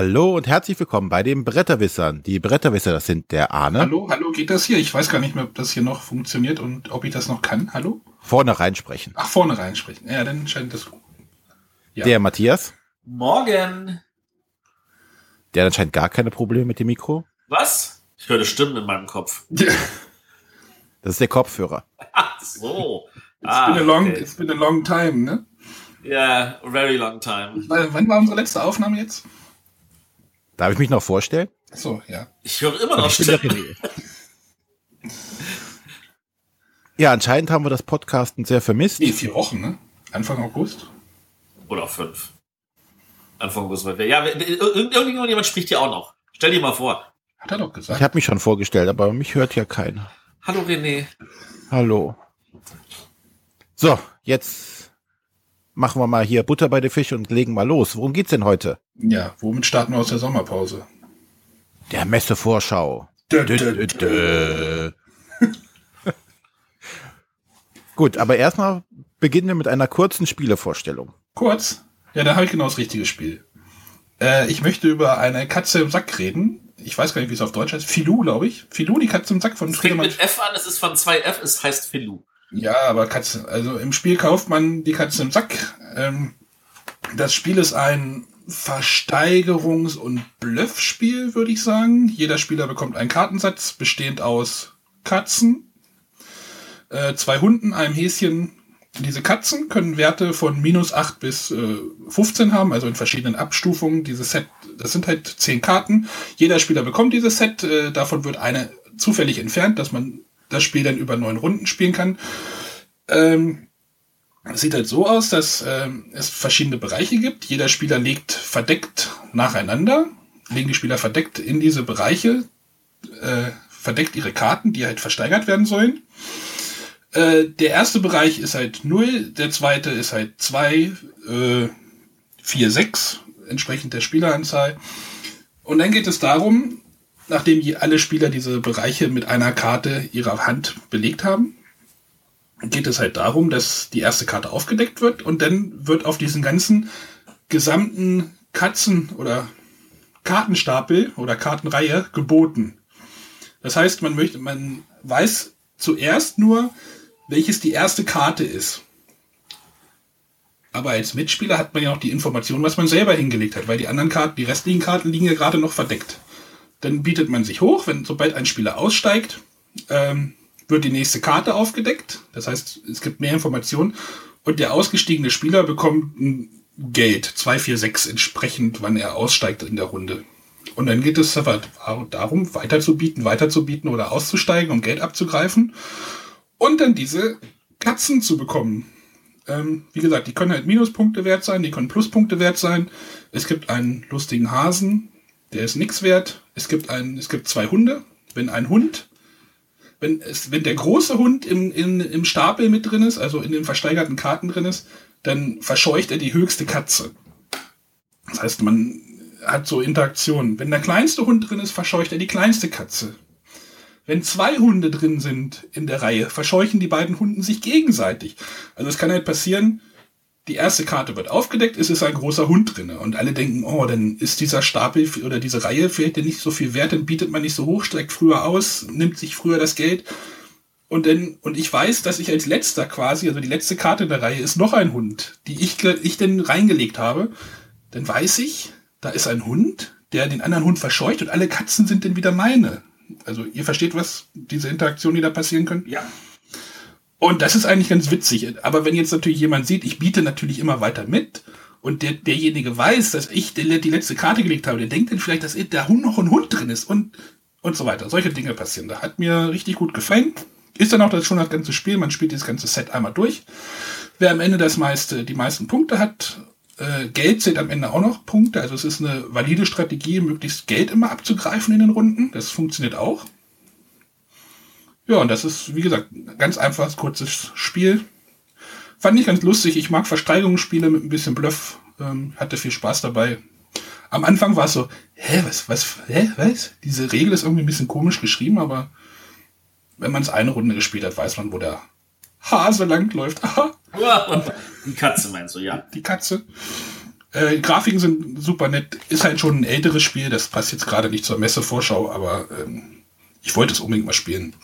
Hallo und herzlich willkommen bei den Bretterwissern. Die Bretterwisser, das sind der Arne. Hallo, hallo, geht das hier? Ich weiß gar nicht mehr, ob das hier noch funktioniert und ob ich das noch kann. Hallo? Vorne reinsprechen. Ach, vorne reinsprechen. Ja, dann scheint das. Ja. Der Matthias. Morgen. Der hat anscheinend gar keine Probleme mit dem Mikro. Was? Ich höre Stimmen in meinem Kopf. Das ist der Kopfhörer. Ach so. It's, ah, been a long, okay. it's been a long time, ne? Ja, yeah, very long time. Wann war unsere letzte Aufnahme jetzt? Darf ich mich noch vorstellen? Ach so, ja. Ich höre immer noch Stimmen. Ja, anscheinend haben wir das Podcasten sehr vermisst. Nee, vier Wochen, ne? Anfang August? Oder fünf. Anfang August. Ja, irgendjemand spricht hier auch noch. Stell dir mal vor. Hat er doch gesagt. Ich habe mich schon vorgestellt, aber mich hört ja keiner. Hallo René. Hallo. So, jetzt machen wir mal hier Butter bei den Fisch und legen mal los. Worum geht's denn heute? Ja, womit starten wir aus der Sommerpause? Der Messevorschau. Dö, dö, dö. Gut, aber erstmal beginnen wir mit einer kurzen Spielevorstellung. Kurz? Ja, dann habe ich genau das richtige Spiel. Äh, ich möchte über eine Katze im Sack reden. Ich weiß gar nicht, wie es auf Deutsch heißt. Filou, glaube ich. Filou, die Katze im Sack von Es fängt mit F an, es ist von zwei F, es heißt Filou. Ja, aber Katze, also im Spiel kauft man die Katze im Sack. Ähm, das Spiel ist ein Versteigerungs- und Bluffspiel, würde ich sagen. Jeder Spieler bekommt einen Kartensatz, bestehend aus Katzen, äh, zwei Hunden, einem Häschen. Diese Katzen können Werte von minus 8 bis äh, 15 haben, also in verschiedenen Abstufungen. Dieses Set, das sind halt zehn Karten. Jeder Spieler bekommt dieses Set, äh, davon wird eine zufällig entfernt, dass man das Spiel dann über neun Runden spielen kann. Ähm, es sieht halt so aus, dass ähm, es verschiedene Bereiche gibt. Jeder Spieler legt verdeckt nacheinander, legen die Spieler verdeckt in diese Bereiche, äh, verdeckt ihre Karten, die halt versteigert werden sollen. Äh, der erste Bereich ist halt 0, der zweite ist halt 2, äh, 4, 6, entsprechend der Spieleranzahl. Und dann geht es darum, nachdem alle Spieler diese Bereiche mit einer Karte ihrer Hand belegt haben, geht es halt darum, dass die erste Karte aufgedeckt wird und dann wird auf diesen ganzen gesamten Katzen- oder Kartenstapel oder Kartenreihe geboten. Das heißt, man möchte, man weiß zuerst nur, welches die erste Karte ist. Aber als Mitspieler hat man ja auch die Information, was man selber hingelegt hat, weil die anderen Karten, die restlichen Karten liegen ja gerade noch verdeckt. Dann bietet man sich hoch, wenn sobald ein Spieler aussteigt, ähm, wird die nächste Karte aufgedeckt. Das heißt, es gibt mehr Informationen und der ausgestiegene Spieler bekommt ein Geld, 246 entsprechend, wann er aussteigt in der Runde. Und dann geht es darum, weiterzubieten, weiterzubieten oder auszusteigen, um Geld abzugreifen und dann diese Katzen zu bekommen. Ähm, wie gesagt, die können halt Minuspunkte wert sein, die können Pluspunkte wert sein. Es gibt einen lustigen Hasen, der ist nichts wert. Es gibt einen, es gibt zwei Hunde. Wenn ein Hund, wenn es, wenn der große Hund im, in, im Stapel mit drin ist, also in den versteigerten Karten drin ist, dann verscheucht er die höchste Katze. Das heißt, man hat so Interaktionen. Wenn der kleinste Hund drin ist, verscheucht er die kleinste Katze. Wenn zwei Hunde drin sind in der Reihe, verscheuchen die beiden Hunden sich gegenseitig. Also es kann halt passieren, die erste Karte wird aufgedeckt, es ist ein großer Hund drinne und alle denken, oh, dann ist dieser Stapel oder diese Reihe vielleicht nicht so viel wert, dann bietet man nicht so hoch, streckt früher aus, nimmt sich früher das Geld und dann und ich weiß, dass ich als letzter quasi, also die letzte Karte in der Reihe ist noch ein Hund, die ich ich denn reingelegt habe, dann weiß ich, da ist ein Hund, der den anderen Hund verscheucht und alle Katzen sind dann wieder meine. Also ihr versteht was diese Interaktion, die da passieren können? Ja. Und das ist eigentlich ganz witzig. Aber wenn jetzt natürlich jemand sieht, ich biete natürlich immer weiter mit und der, derjenige weiß, dass ich die, letzte Karte gelegt habe, der denkt dann vielleicht, dass da noch ein Hund drin ist und, und so weiter. Solche Dinge passieren. Da hat mir richtig gut gefallen. Ist dann auch das schon das ganze Spiel. Man spielt das ganze Set einmal durch. Wer am Ende das meiste, die meisten Punkte hat, äh, Geld zählt am Ende auch noch Punkte. Also es ist eine valide Strategie, möglichst Geld immer abzugreifen in den Runden. Das funktioniert auch. Ja, und das ist, wie gesagt, ein ganz einfaches, kurzes Spiel. Fand ich ganz lustig. Ich mag Versteigerungsspiele mit ein bisschen Bluff. Ähm, hatte viel Spaß dabei. Am Anfang war es so, hä, was, was, hä, was? Diese Regel ist irgendwie ein bisschen komisch geschrieben, aber wenn man es eine Runde gespielt hat, weiß man, wo der Hase langläuft. Aha. die Katze meinst du, ja. Die Katze. Äh, die Grafiken sind super nett. Ist halt schon ein älteres Spiel. Das passt jetzt gerade nicht zur Messevorschau, aber ähm, ich wollte es unbedingt mal spielen.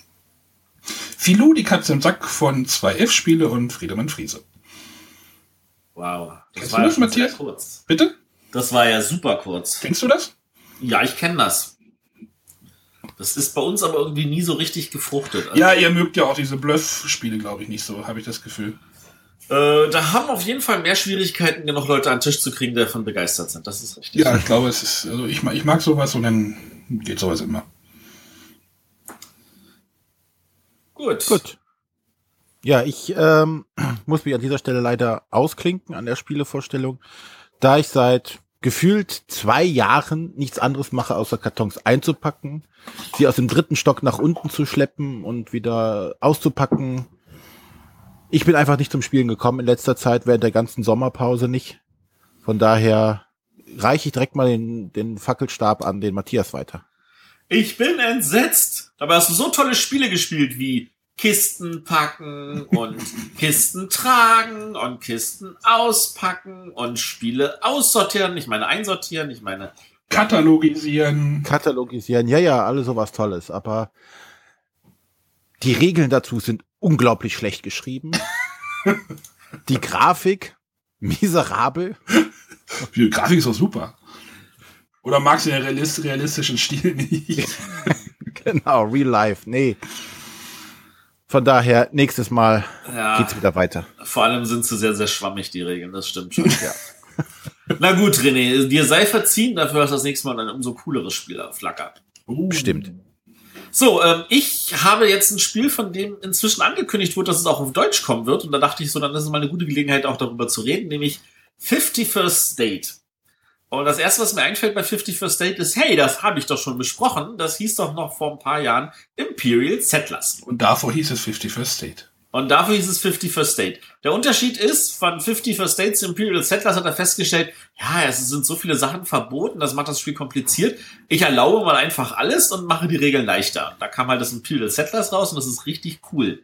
Filou, die Katze im Sack von 2F Spiele und Friedemann Friese. Wow. Das Kennst war du ja das, Matthias? kurz. Bitte? Das war ja super kurz. Kennst du das? Ja, ich kenne das. Das ist bei uns aber irgendwie nie so richtig gefruchtet. Also, Ja, ihr mögt ja auch diese Bluff-Spiele, glaube ich, nicht so, habe ich das Gefühl. äh, da haben auf jeden Fall mehr Schwierigkeiten, genug Leute an den Tisch zu kriegen, die davon begeistert sind. Das ist richtig. Ja, ich glaube, es ist, also ich, ich mag sowas und dann geht sowas immer. Gut. Gut. Ja, ich ähm, muss mich an dieser Stelle leider ausklinken an der Spielevorstellung, da ich seit gefühlt zwei Jahren nichts anderes mache, außer Kartons einzupacken, sie aus dem dritten Stock nach unten zu schleppen und wieder auszupacken. Ich bin einfach nicht zum Spielen gekommen in letzter Zeit, während der ganzen Sommerpause nicht. Von daher reiche ich direkt mal den, den Fackelstab an den Matthias weiter. Ich bin entsetzt. Dabei hast du so tolle Spiele gespielt wie Kisten packen und Kisten tragen und Kisten auspacken und Spiele aussortieren. Ich meine einsortieren, ich meine Katalogisieren. katalogisieren, ja, ja, alles sowas Tolles, aber die Regeln dazu sind unglaublich schlecht geschrieben. die Grafik miserabel. Die Grafik ist doch super. Oder magst du den realist realistischen Stil nicht? Genau, real life, nee. Von daher, nächstes Mal ja, geht's wieder weiter. vor allem sind sie sehr, sehr schwammig, die Regeln, das stimmt schon. ja. Na gut, René, dir sei verziehen, dafür hast du das nächste Mal ein umso cooleres Spiel flackert. Uh, Bestimmt. So, ähm, ich habe jetzt ein Spiel, von dem inzwischen angekündigt wurde, dass es auch auf Deutsch kommen wird. Und da dachte ich so, dann ist es mal eine gute Gelegenheit, auch darüber zu reden, nämlich 51st State. Und das erste, was mir einfällt bei 51st State ist, hey, das habe ich doch schon besprochen. Das hieß doch noch vor ein paar Jahren Imperial Settlers. Und davor hieß es 51st State. Und dafür hieß es 51st State. Der Unterschied ist, von 51st State zu Imperial Settlers hat er festgestellt, ja, es sind so viele Sachen verboten, das macht das Spiel kompliziert. Ich erlaube mal einfach alles und mache die Regeln leichter. Da kam halt das Imperial Settlers raus und das ist richtig cool.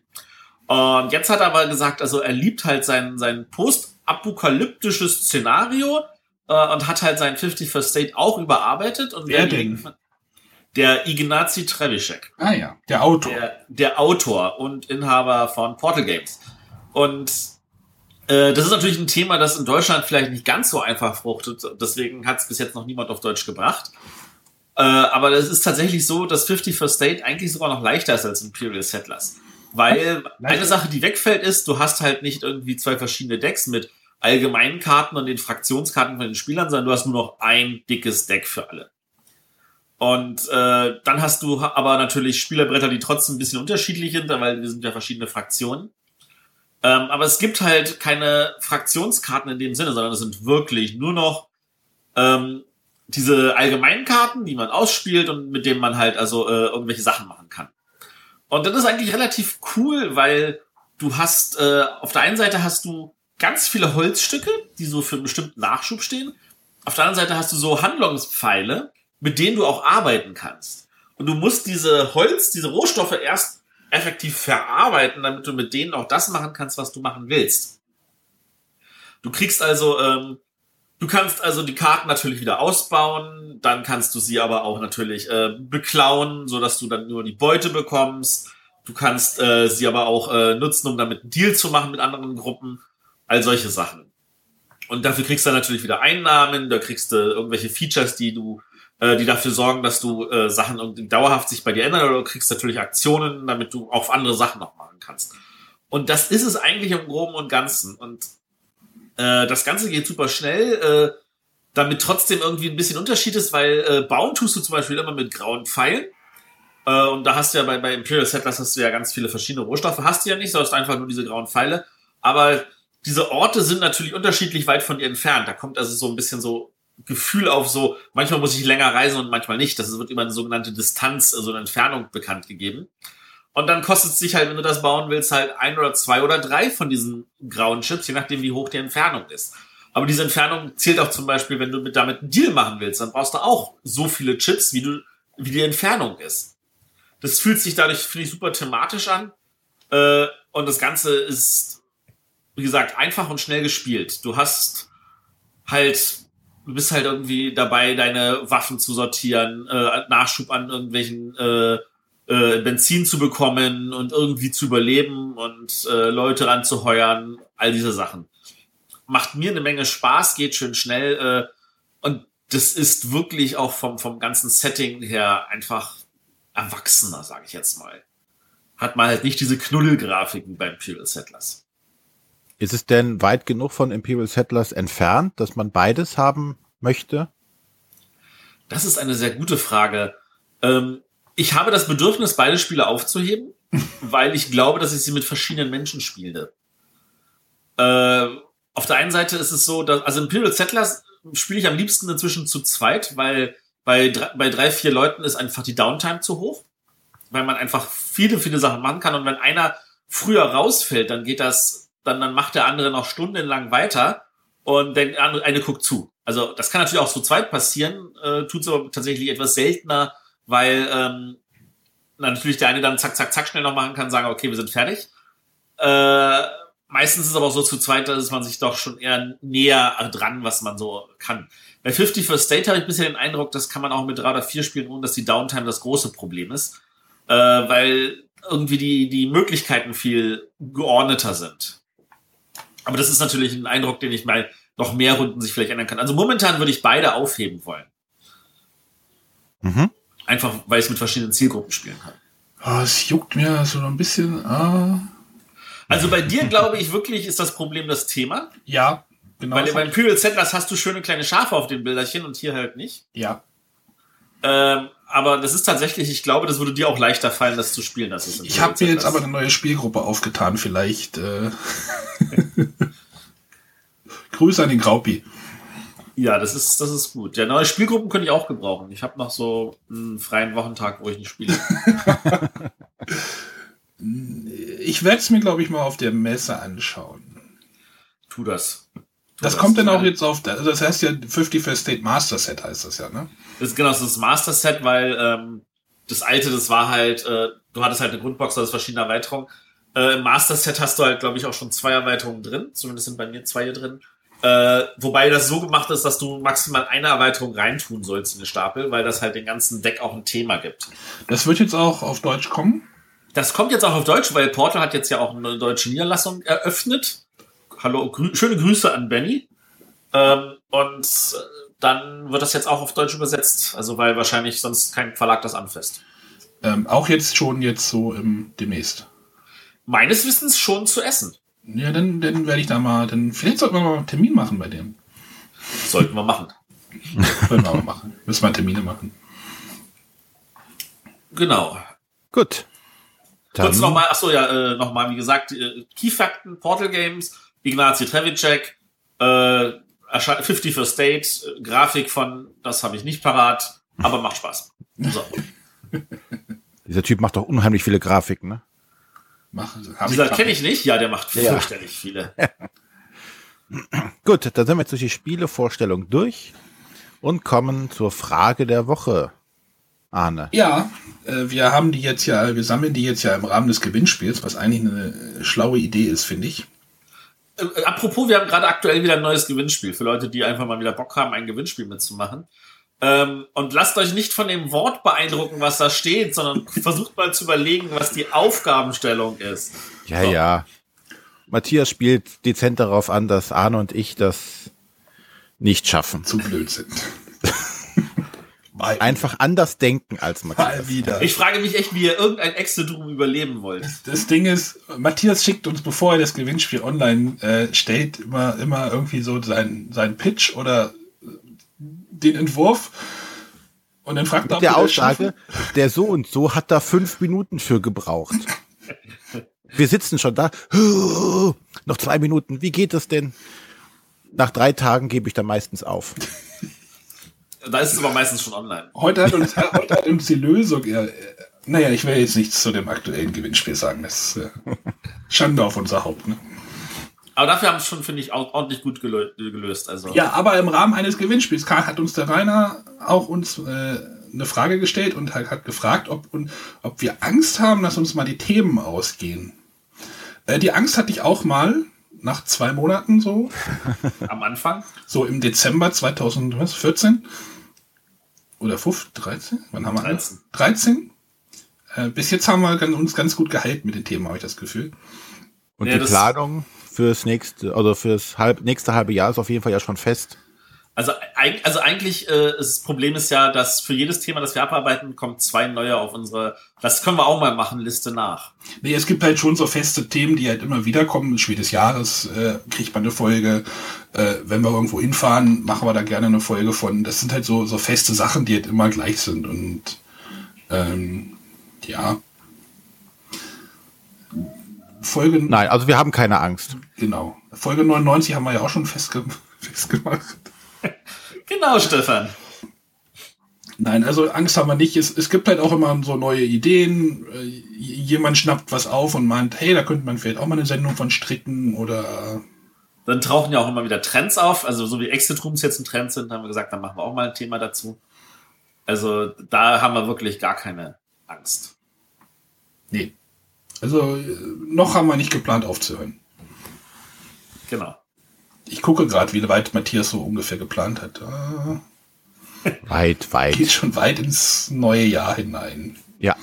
Und jetzt hat er aber gesagt, also er liebt halt sein, sein postapokalyptisches Szenario äh, und hat halt sein 51st State auch überarbeitet. Und Wer der- denn? Der Ignacy Trevicek Ah ja, der Autor. der, der Autor und Inhaber von Portal Games. Und äh, das ist natürlich ein Thema, das in Deutschland vielleicht nicht ganz so einfach fruchtet. Deswegen hat es bis jetzt noch niemand auf Deutsch gebracht. Äh, aber es ist tatsächlich so, dass 51st State eigentlich sogar noch leichter ist als Imperial Settlers. Weil eine Sache, die wegfällt, ist, du hast halt nicht irgendwie zwei verschiedene Decks mit allgemeinen Karten und den Fraktionskarten von den Spielern, sondern du hast nur noch ein dickes Deck für alle. Und äh, dann hast du aber natürlich Spielerbretter, die trotzdem ein bisschen unterschiedlich sind, weil wir sind ja verschiedene Fraktionen. Ähm, aber es gibt halt keine Fraktionskarten in dem Sinne, sondern es sind wirklich nur noch ähm, diese allgemeinen Karten, die man ausspielt und mit denen man halt also äh, irgendwelche Sachen machen kann. Und das ist eigentlich relativ cool, weil du hast äh, auf der einen Seite hast du ganz viele Holzstücke, die so für einen bestimmten Nachschub stehen. Auf der anderen Seite hast du so Handlungspfeile, mit denen du auch arbeiten kannst. Und du musst diese Holz, diese Rohstoffe erst effektiv verarbeiten, damit du mit denen auch das machen kannst, was du machen willst. Du kriegst also, ähm, du kannst also die Karten natürlich wieder ausbauen, dann kannst du sie aber auch natürlich äh, beklauen, so dass du dann nur die Beute bekommst. Du kannst äh, sie aber auch äh, nutzen, um damit einen Deal zu machen mit anderen Gruppen. All solche Sachen. Und dafür kriegst du dann natürlich wieder Einnahmen, da kriegst du irgendwelche Features, die du, äh, die dafür sorgen, dass du äh, Sachen irgendwie dauerhaft sich bei dir ändern, oder du kriegst natürlich Aktionen, damit du auch andere Sachen noch machen kannst. Und das ist es eigentlich im Groben und Ganzen. Und äh, das Ganze geht super schnell, äh, damit trotzdem irgendwie ein bisschen Unterschied ist, weil äh, bauen tust du zum Beispiel immer mit grauen Pfeilen. Äh, und da hast du ja bei, bei Imperial Settlers hast du ja ganz viele verschiedene Rohstoffe. Hast du ja nicht, hast einfach nur diese grauen Pfeile. Aber diese Orte sind natürlich unterschiedlich weit von dir entfernt. Da kommt also so ein bisschen so Gefühl auf so, manchmal muss ich länger reisen und manchmal nicht. Das wird über eine sogenannte Distanz, also eine Entfernung bekannt gegeben. Und dann kostet es sich halt, wenn du das bauen willst, halt ein oder zwei oder drei von diesen grauen Chips, je nachdem, wie hoch die Entfernung ist. Aber diese Entfernung zählt auch zum Beispiel, wenn du mit damit einen Deal machen willst, dann brauchst du auch so viele Chips, wie du, wie die Entfernung ist. Das fühlt sich dadurch, finde ich, super thematisch an. Äh, und das Ganze ist, wie gesagt, einfach und schnell gespielt. Du hast halt, du bist halt irgendwie dabei, deine Waffen zu sortieren, äh, Nachschub an irgendwelchen äh, äh, Benzin zu bekommen und irgendwie zu überleben und äh, Leute ranzuheuern, all diese Sachen. Macht mir eine Menge Spaß, geht schön schnell äh, und das ist wirklich auch vom, vom ganzen Setting her einfach erwachsener, sage ich jetzt mal. Hat man halt nicht diese Knuddelgrafik wie bei Imperial Settlers. Ist es denn weit genug von Imperial Settlers entfernt, dass man beides haben möchte? Das ist eine sehr gute Frage. Ähm, ich habe das Bedürfnis, beide Spiele aufzuheben, weil ich glaube, dass ich sie mit verschiedenen Menschen spiele. Äh, auf der einen Seite ist es so, dass, also Imperial Settlers spiele ich am liebsten inzwischen zu zweit, weil bei bei drei, vier Leuten ist einfach die Downtime zu hoch, weil man einfach viele, viele Sachen machen kann und wenn einer früher rausfällt, dann geht das, dann, dann macht der andere noch stundenlang weiter und der andere, eine guckt zu. Also das kann natürlich auch zu zweit passieren, äh, tut es aber tatsächlich etwas seltener, weil ähm, natürlich der eine dann zack, zack, zack schnell noch machen kann, sagen, okay, wir sind fertig. Äh, meistens ist es aber auch so zu zweit, dass man sich doch schon eher näher dran, was man so kann. Bei 50 First State habe ich bisher den Eindruck, das kann man auch mit drei oder vier spielen, ohne dass die Downtime das große Problem ist. Äh, weil irgendwie die, die Möglichkeiten viel geordneter sind. Aber das ist natürlich ein Eindruck, den ich mal noch mehr Runden sich vielleicht ändern kann. Also momentan würde ich beide aufheben wollen. Mhm. Einfach, weil ich es mit verschiedenen Zielgruppen spielen kann. Oh, es juckt mir so ein bisschen. Ah. Also bei dir, glaube ich, wirklich ist das Problem das Thema. Ja, genau. Weil beim Imperial Settlers hast du schöne kleine Schafe auf den Bilderchen und hier halt nicht. Ja. Ähm, aber das ist tatsächlich, ich glaube, das würde dir auch leichter fallen, das zu spielen. Das ist ich habe mir jetzt aber eine neue Spielgruppe aufgetan, vielleicht. Äh Grüße an den Graupi. Ja, das ist, das ist gut. Ja, neue Spielgruppen könnte ich auch gebrauchen. Ich habe noch so einen freien Wochentag, wo ich nicht spiele. ich werde es mir, glaube ich, mal auf der Messe anschauen. Tu das. Tu das, das, kommt dann auch jetzt auf, also das heißt ja 50 First State Master Set heißt das ja, ne? Das ist genau das, ist Master Set, weil ähm, das alte, das war halt, äh, du hattest halt eine Grundbox, das verschiedene Erweiterungen. Äh, Im Master Set hast du halt, glaube ich, auch schon zwei Erweiterungen drin. Zumindest sind bei mir zwei hier drin. Äh, wobei das so gemacht ist, dass du maximal eine Erweiterung reintun sollst in den Stapel, weil das halt den ganzen Deck auch ein Thema gibt. Das wird jetzt auch auf Deutsch kommen? Das kommt jetzt auch auf Deutsch, weil Portal hat jetzt ja auch eine deutsche Niederlassung eröffnet. Hallo, grü schöne Grüße an Benny. Ähm, und äh, dann wird das jetzt auch auf Deutsch übersetzt. Also weil wahrscheinlich sonst kein Verlag das anfasst. Ähm, auch jetzt schon jetzt so im demnächst. Meines Wissens schon zu essen. Ja, dann, dann werde ich da mal, dann vielleicht sollten wir mal einen Termin machen bei dem. Sollten wir machen. Sollten wir mal machen. Müssen wir Termine machen. Genau. Gut. Dann Kurz nochmal, achso, ja, äh, nochmal, wie gesagt, äh, Keyfakten, Portal Games, Ignazi Trevicek, äh, 50 for State, äh, Grafik von, das habe ich nicht parat, aber macht Spaß. So. Dieser Typ macht doch unheimlich viele Grafiken, ne? Machen. Dieser kenne ich nicht. Ja, der macht ja. fürchterlich viele. Gut, dann sind wir jetzt durch die Spielevorstellung durch und kommen zur Frage der Woche. Arne. Ja, äh, wir haben die jetzt ja, wir sammeln die jetzt ja im Rahmen des Gewinnspiels, was eigentlich eine schlaue Idee ist, finde ich. Äh, apropos, wir haben gerade aktuell wieder ein neues Gewinnspiel für Leute, die einfach mal wieder Bock haben, ein Gewinnspiel mitzumachen. Ähm, und lasst euch nicht von dem Wort beeindrucken, was da steht, sondern versucht mal zu überlegen, was die Aufgabenstellung ist. Ja, so. ja. Matthias spielt dezent darauf an, dass Arne und ich das nicht schaffen. Zu blöd sind. Einfach anders denken als Matthias. wieder. Ich frage mich echt, wie ihr irgendein Excel drum überleben wollt. Das Ding ist, Matthias schickt uns, bevor er das Gewinnspiel online äh, stellt, immer, immer irgendwie so seinen sein Pitch oder den Entwurf und dann fragt er, der Aussage, der so und so hat da fünf Minuten für gebraucht. Wir sitzen schon da. noch zwei Minuten. Wie geht das denn? Nach drei Tagen gebe ich da meistens auf. Da ist es aber meistens schon online. Heute hat uns, heute hat uns die Lösung. Ja, naja, ich will jetzt nichts zu dem aktuellen Gewinnspiel sagen. Das ist äh, Schande auf unser Haupt. Ne? Aber dafür haben es schon, finde ich, auch ordentlich gut gelöst. Also. Ja, aber im Rahmen eines Gewinnspiels hat uns der Rainer auch uns äh, eine Frage gestellt und hat, hat gefragt, ob, und, ob wir Angst haben, dass uns mal die Themen ausgehen. Äh, die Angst hatte ich auch mal. nach zwei Monaten so. Am Anfang? So im Dezember 2014 oder 15, 13? Wann haben wir 13. 13? Äh, bis jetzt haben wir uns ganz gut gehalten mit den Themen, habe ich das Gefühl. Und Ja, die Planung fürs nächste, also fürs halb, nächste halbe Jahr ist auf jeden Fall ja schon fest. Also, also eigentlich, äh, das Problem ist ja, dass für jedes Thema, das wir abarbeiten, kommt zwei neue auf unsere, das können wir auch mal machen, Liste nach. Nee, es gibt halt schon so feste Themen, die halt immer wieder kommen. Spiel des Jahres äh, kriegt man eine Folge. Äh, wenn wir irgendwo hinfahren, machen wir da gerne eine Folge von. Das sind halt so, so feste Sachen, die halt immer gleich sind. Und ähm, ja. Folge, Nein, also wir haben keine Angst. genau. Folge 99 haben wir ja auch schon festge festgemacht. Genau, Stefan. Nein, also Angst haben wir nicht. Es, es gibt halt auch immer so neue Ideen. Äh, Jemand schnappt was auf und meint, hey, da könnte man vielleicht auch mal eine Sendung von stricken oder Dann tauchen ja auch immer wieder Trends auf. Also so wie Exit Rooms jetzt ein Trend sind, haben wir gesagt, dann machen wir auch mal ein Thema dazu. Also da haben wir wirklich gar keine Angst. Nee. Also äh, noch haben wir nicht geplant aufzuhören. Genau. Ich gucke gerade, wie weit Matthias so ungefähr geplant hat. Ah, Weit, weit. geht schon weit ins neue Jahr hinein. Ja.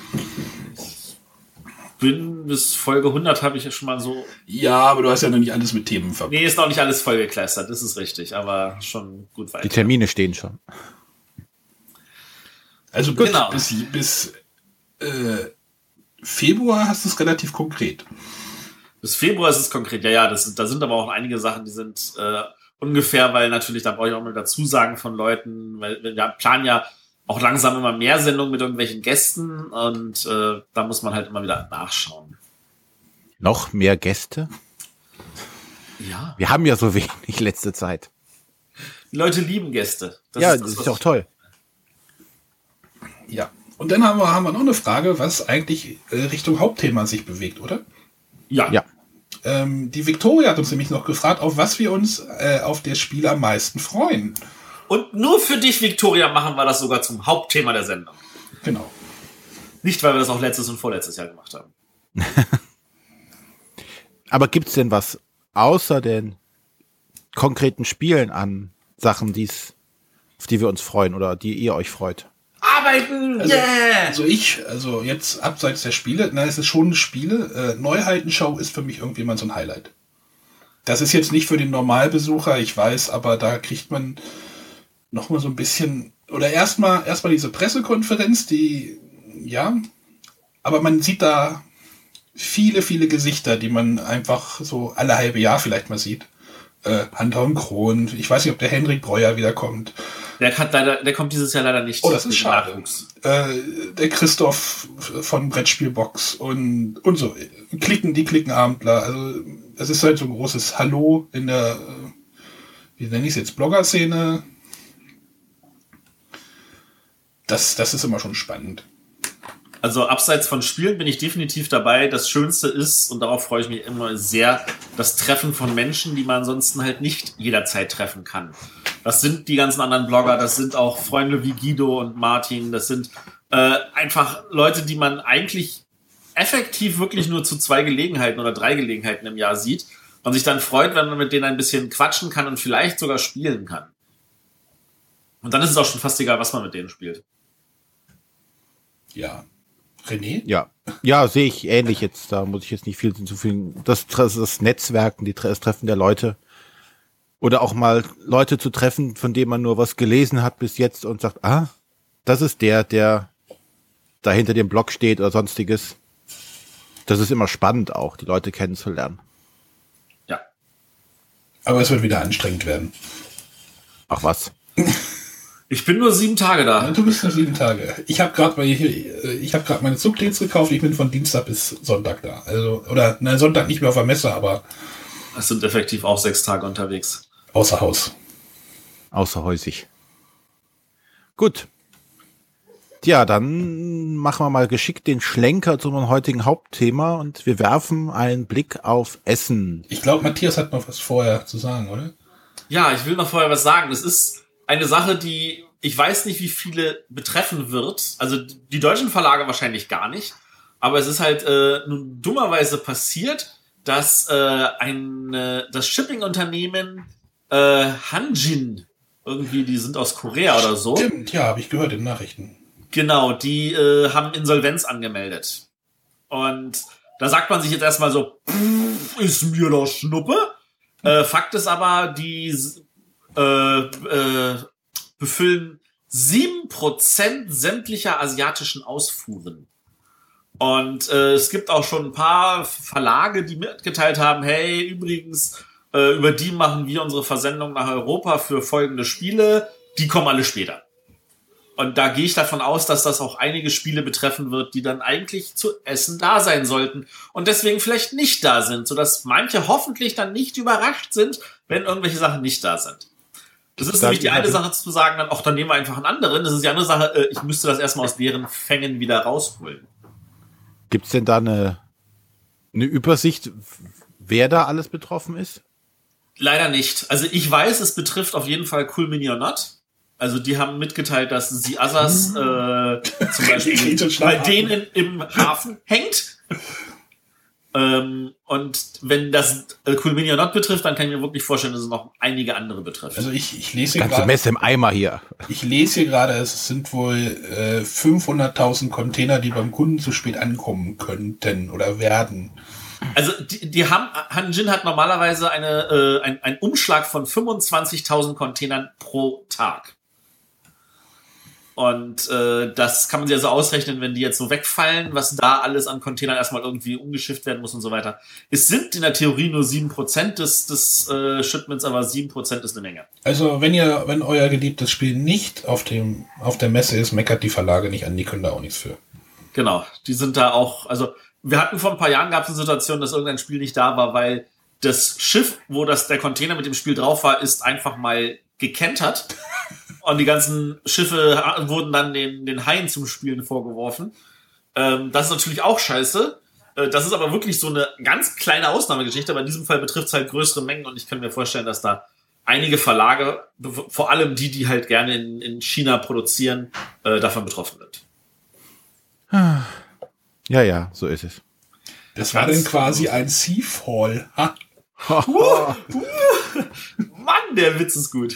Bin bis Folge 100 habe ich ja schon mal so. Ja, aber du hast ja noch nicht alles mit Themen verbunden. Nee, ist noch nicht alles voll gekleistert, das ist richtig, aber schon gut weit. Die Termine stehen schon. Also bis, Genau. bis, bis äh, Februar hast du es relativ konkret. Bis Februar ist es konkret, ja, ja, das, sind- da sind aber auch einige Sachen, die sind äh, ungefähr, weil natürlich, da brauche ich auch mal Dazusagen von Leuten, weil wir planen ja auch langsam immer mehr Sendungen mit irgendwelchen Gästen und äh, da muss man halt immer wieder nachschauen. Noch mehr Gäste? Ja. Wir haben ja so wenig letzte Zeit. Die Leute lieben Gäste. ja, ist das was ist auch toll. Ja. Und dann haben wir, haben wir noch eine Frage, was eigentlich äh, Richtung Hauptthema sich bewegt, oder? Ja. Ja. Ähm, die Victoria hat uns nämlich noch gefragt, auf was wir uns äh, auf der Spiele am meisten freuen. Und nur für dich, Victoria, machen wir das sogar zum Hauptthema der Sendung. Genau. Nicht, weil wir das auch letztes und vorletztes Jahr gemacht haben. Aber gibt's denn was außer den konkreten Spielen an Sachen, die's, auf die wir uns freuen oder die ihr euch freut? Arbeiten! Also, yeah! also ich, also jetzt abseits der Spiele, na, es ist schon Spiele. Äh, Neuheitenshow ist für mich irgendwie mal so ein Highlight. Das ist jetzt nicht für den Normalbesucher, ich weiß, aber da kriegt man noch mal so ein bisschen oder erstmal erstmal diese Pressekonferenz, die ja, aber man sieht da viele viele Gesichter, die man einfach so alle halbe Jahr vielleicht mal sieht. Äh, Hunter und Kron, ich weiß nicht, ob der Henrik Breuer wiederkommt. Der, hat leider, der kommt dieses Jahr leider nicht. Oh, das ist schade. Äh, der Christoph von Brettspielbox und, und so. Klicken, die Klickenabendler. Also, es ist halt so ein großes Hallo in der, äh, wie nenne ich es jetzt, Blogger-Szene. Das, das ist immer schon spannend. Also abseits von Spielen bin ich definitiv dabei. Das Schönste ist, und darauf freue ich mich immer sehr, das Treffen von Menschen, die man ansonsten halt nicht jederzeit treffen kann. Das sind die ganzen anderen Blogger, das sind auch Freunde wie Guido und Martin, das sind äh, einfach Leute, die man eigentlich effektiv wirklich nur zu zwei Gelegenheiten oder drei Gelegenheiten im Jahr sieht und sich dann freut, wenn man mit denen ein bisschen quatschen kann und vielleicht sogar spielen kann. Und dann ist es auch schon fast egal, was man mit denen spielt. Ja. René? Ja. Ja, sehe ich ähnlich jetzt. Da muss ich jetzt nicht viel hinzufügen. Das, das, das Netzwerken, die, das Treffen der Leute. Oder auch mal Leute zu treffen, von denen man nur was gelesen hat bis jetzt und sagt, ah, das ist der, der da hinter dem Blog steht oder sonstiges. Das ist immer spannend auch, die Leute kennenzulernen. Ja. Aber es wird wieder anstrengend werden. Ach was. Ich bin nur sieben Tage da. Du bist nur sieben Tage. Ich habe gerade ich habe gerade meine Zugtickets gekauft. Ich bin von Dienstag bis Sonntag da. Also oder nein, Sonntag nicht mehr auf der Messe, aber Es sind effektiv auch sechs Tage unterwegs. außer Haus. Außerhäusig. Gut. Tja, dann machen wir mal geschickt den Schlenker zu unserem heutigen Hauptthema und wir werfen einen Blick auf Essen. Ich glaube, Matthias hat noch was vorher zu sagen, oder? Ja, ich will noch vorher was sagen. Es ist eine Sache, die ich weiß nicht, wie viele betreffen wird. Also die deutschen Verlage wahrscheinlich gar nicht. Aber es ist halt äh, nun dummerweise passiert, dass äh, ein äh, das Shipping-Unternehmen äh, Hanjin irgendwie, die sind aus Korea oder so. Stimmt, ja, habe ich gehört in Nachrichten. Genau, die äh, haben Insolvenz angemeldet. Und da sagt man sich jetzt erstmal so, "Pff, ist mir doch Schnuppe. Äh, Fakt ist aber, die äh, äh, befüllen sieben Prozent sämtlicher asiatischen Ausfuhren. Und äh, es gibt auch schon ein paar Verlage, die mitgeteilt haben, hey, übrigens, äh, über die machen wir unsere Versendung nach Europa für folgende Spiele. Die kommen alle später. Und da gehe ich davon aus, dass das auch einige Spiele betreffen wird, die dann eigentlich zu essen da sein sollten und deswegen vielleicht nicht da sind, sodass manche hoffentlich dann nicht überrascht sind, wenn irgendwelche Sachen nicht da sind. Das ist nämlich die eine Sache zu sagen, dann auch dann nehmen wir einfach einen anderen. Das ist die andere Sache, äh, ich müsste das erstmal aus deren Fängen wieder rausholen. Gibt's denn da eine, eine Übersicht, wer da alles betroffen ist? Leider nicht. Also ich weiß, es betrifft auf jeden Fall Cool Mini or Not. Also die haben mitgeteilt, dass sie Asas äh, zum Beispiel bei denen im Hafen hängt. Ähm, und wenn das äh, Cool Mini or Not betrifft, dann kann ich mir wirklich vorstellen, dass es noch einige andere betrifft. Also ich, ich lese hier Ganze gerade, Messe im Eimer hier. ich lese hier gerade, es sind wohl äh, 500.000 Container, die beim Kunden zu spät ankommen könnten oder werden. Also die, die haben, Hanjin hat normalerweise eine, äh, ein, einen Umschlag von 25.000 Containern pro Tag. Und äh, das kann man sich also ausrechnen, wenn die jetzt so wegfallen, was da alles an Containern erstmal irgendwie umgeschifft werden muss und so weiter. Es sind in der Theorie nur 7% des, des äh, Shipments, aber 7% ist eine Menge. Also wenn ihr, wenn euer geliebtes Spiel nicht auf dem, auf der Messe ist, meckert die Verlage nicht an, die können da auch nichts für. Genau, die sind da auch, also wir hatten vor ein paar Jahren gab es eine Situation, dass irgendein Spiel nicht da war, weil das Schiff, wo das der Container mit dem Spiel drauf war, ist einfach mal gekentert. Und die ganzen Schiffe wurden dann den, den Haien zum Spielen vorgeworfen. Ähm, das ist natürlich auch scheiße. Äh, Das ist aber wirklich so eine ganz kleine Ausnahmegeschichte, aber in diesem Fall betrifft es halt größere Mengen und ich kann mir vorstellen, dass da einige Verlage, vor allem die, die halt gerne in, in China produzieren, äh, davon betroffen sind. Ja, ja, so ist es. Das war dann quasi ein Seafall. Ha? Mann, der Witz ist gut.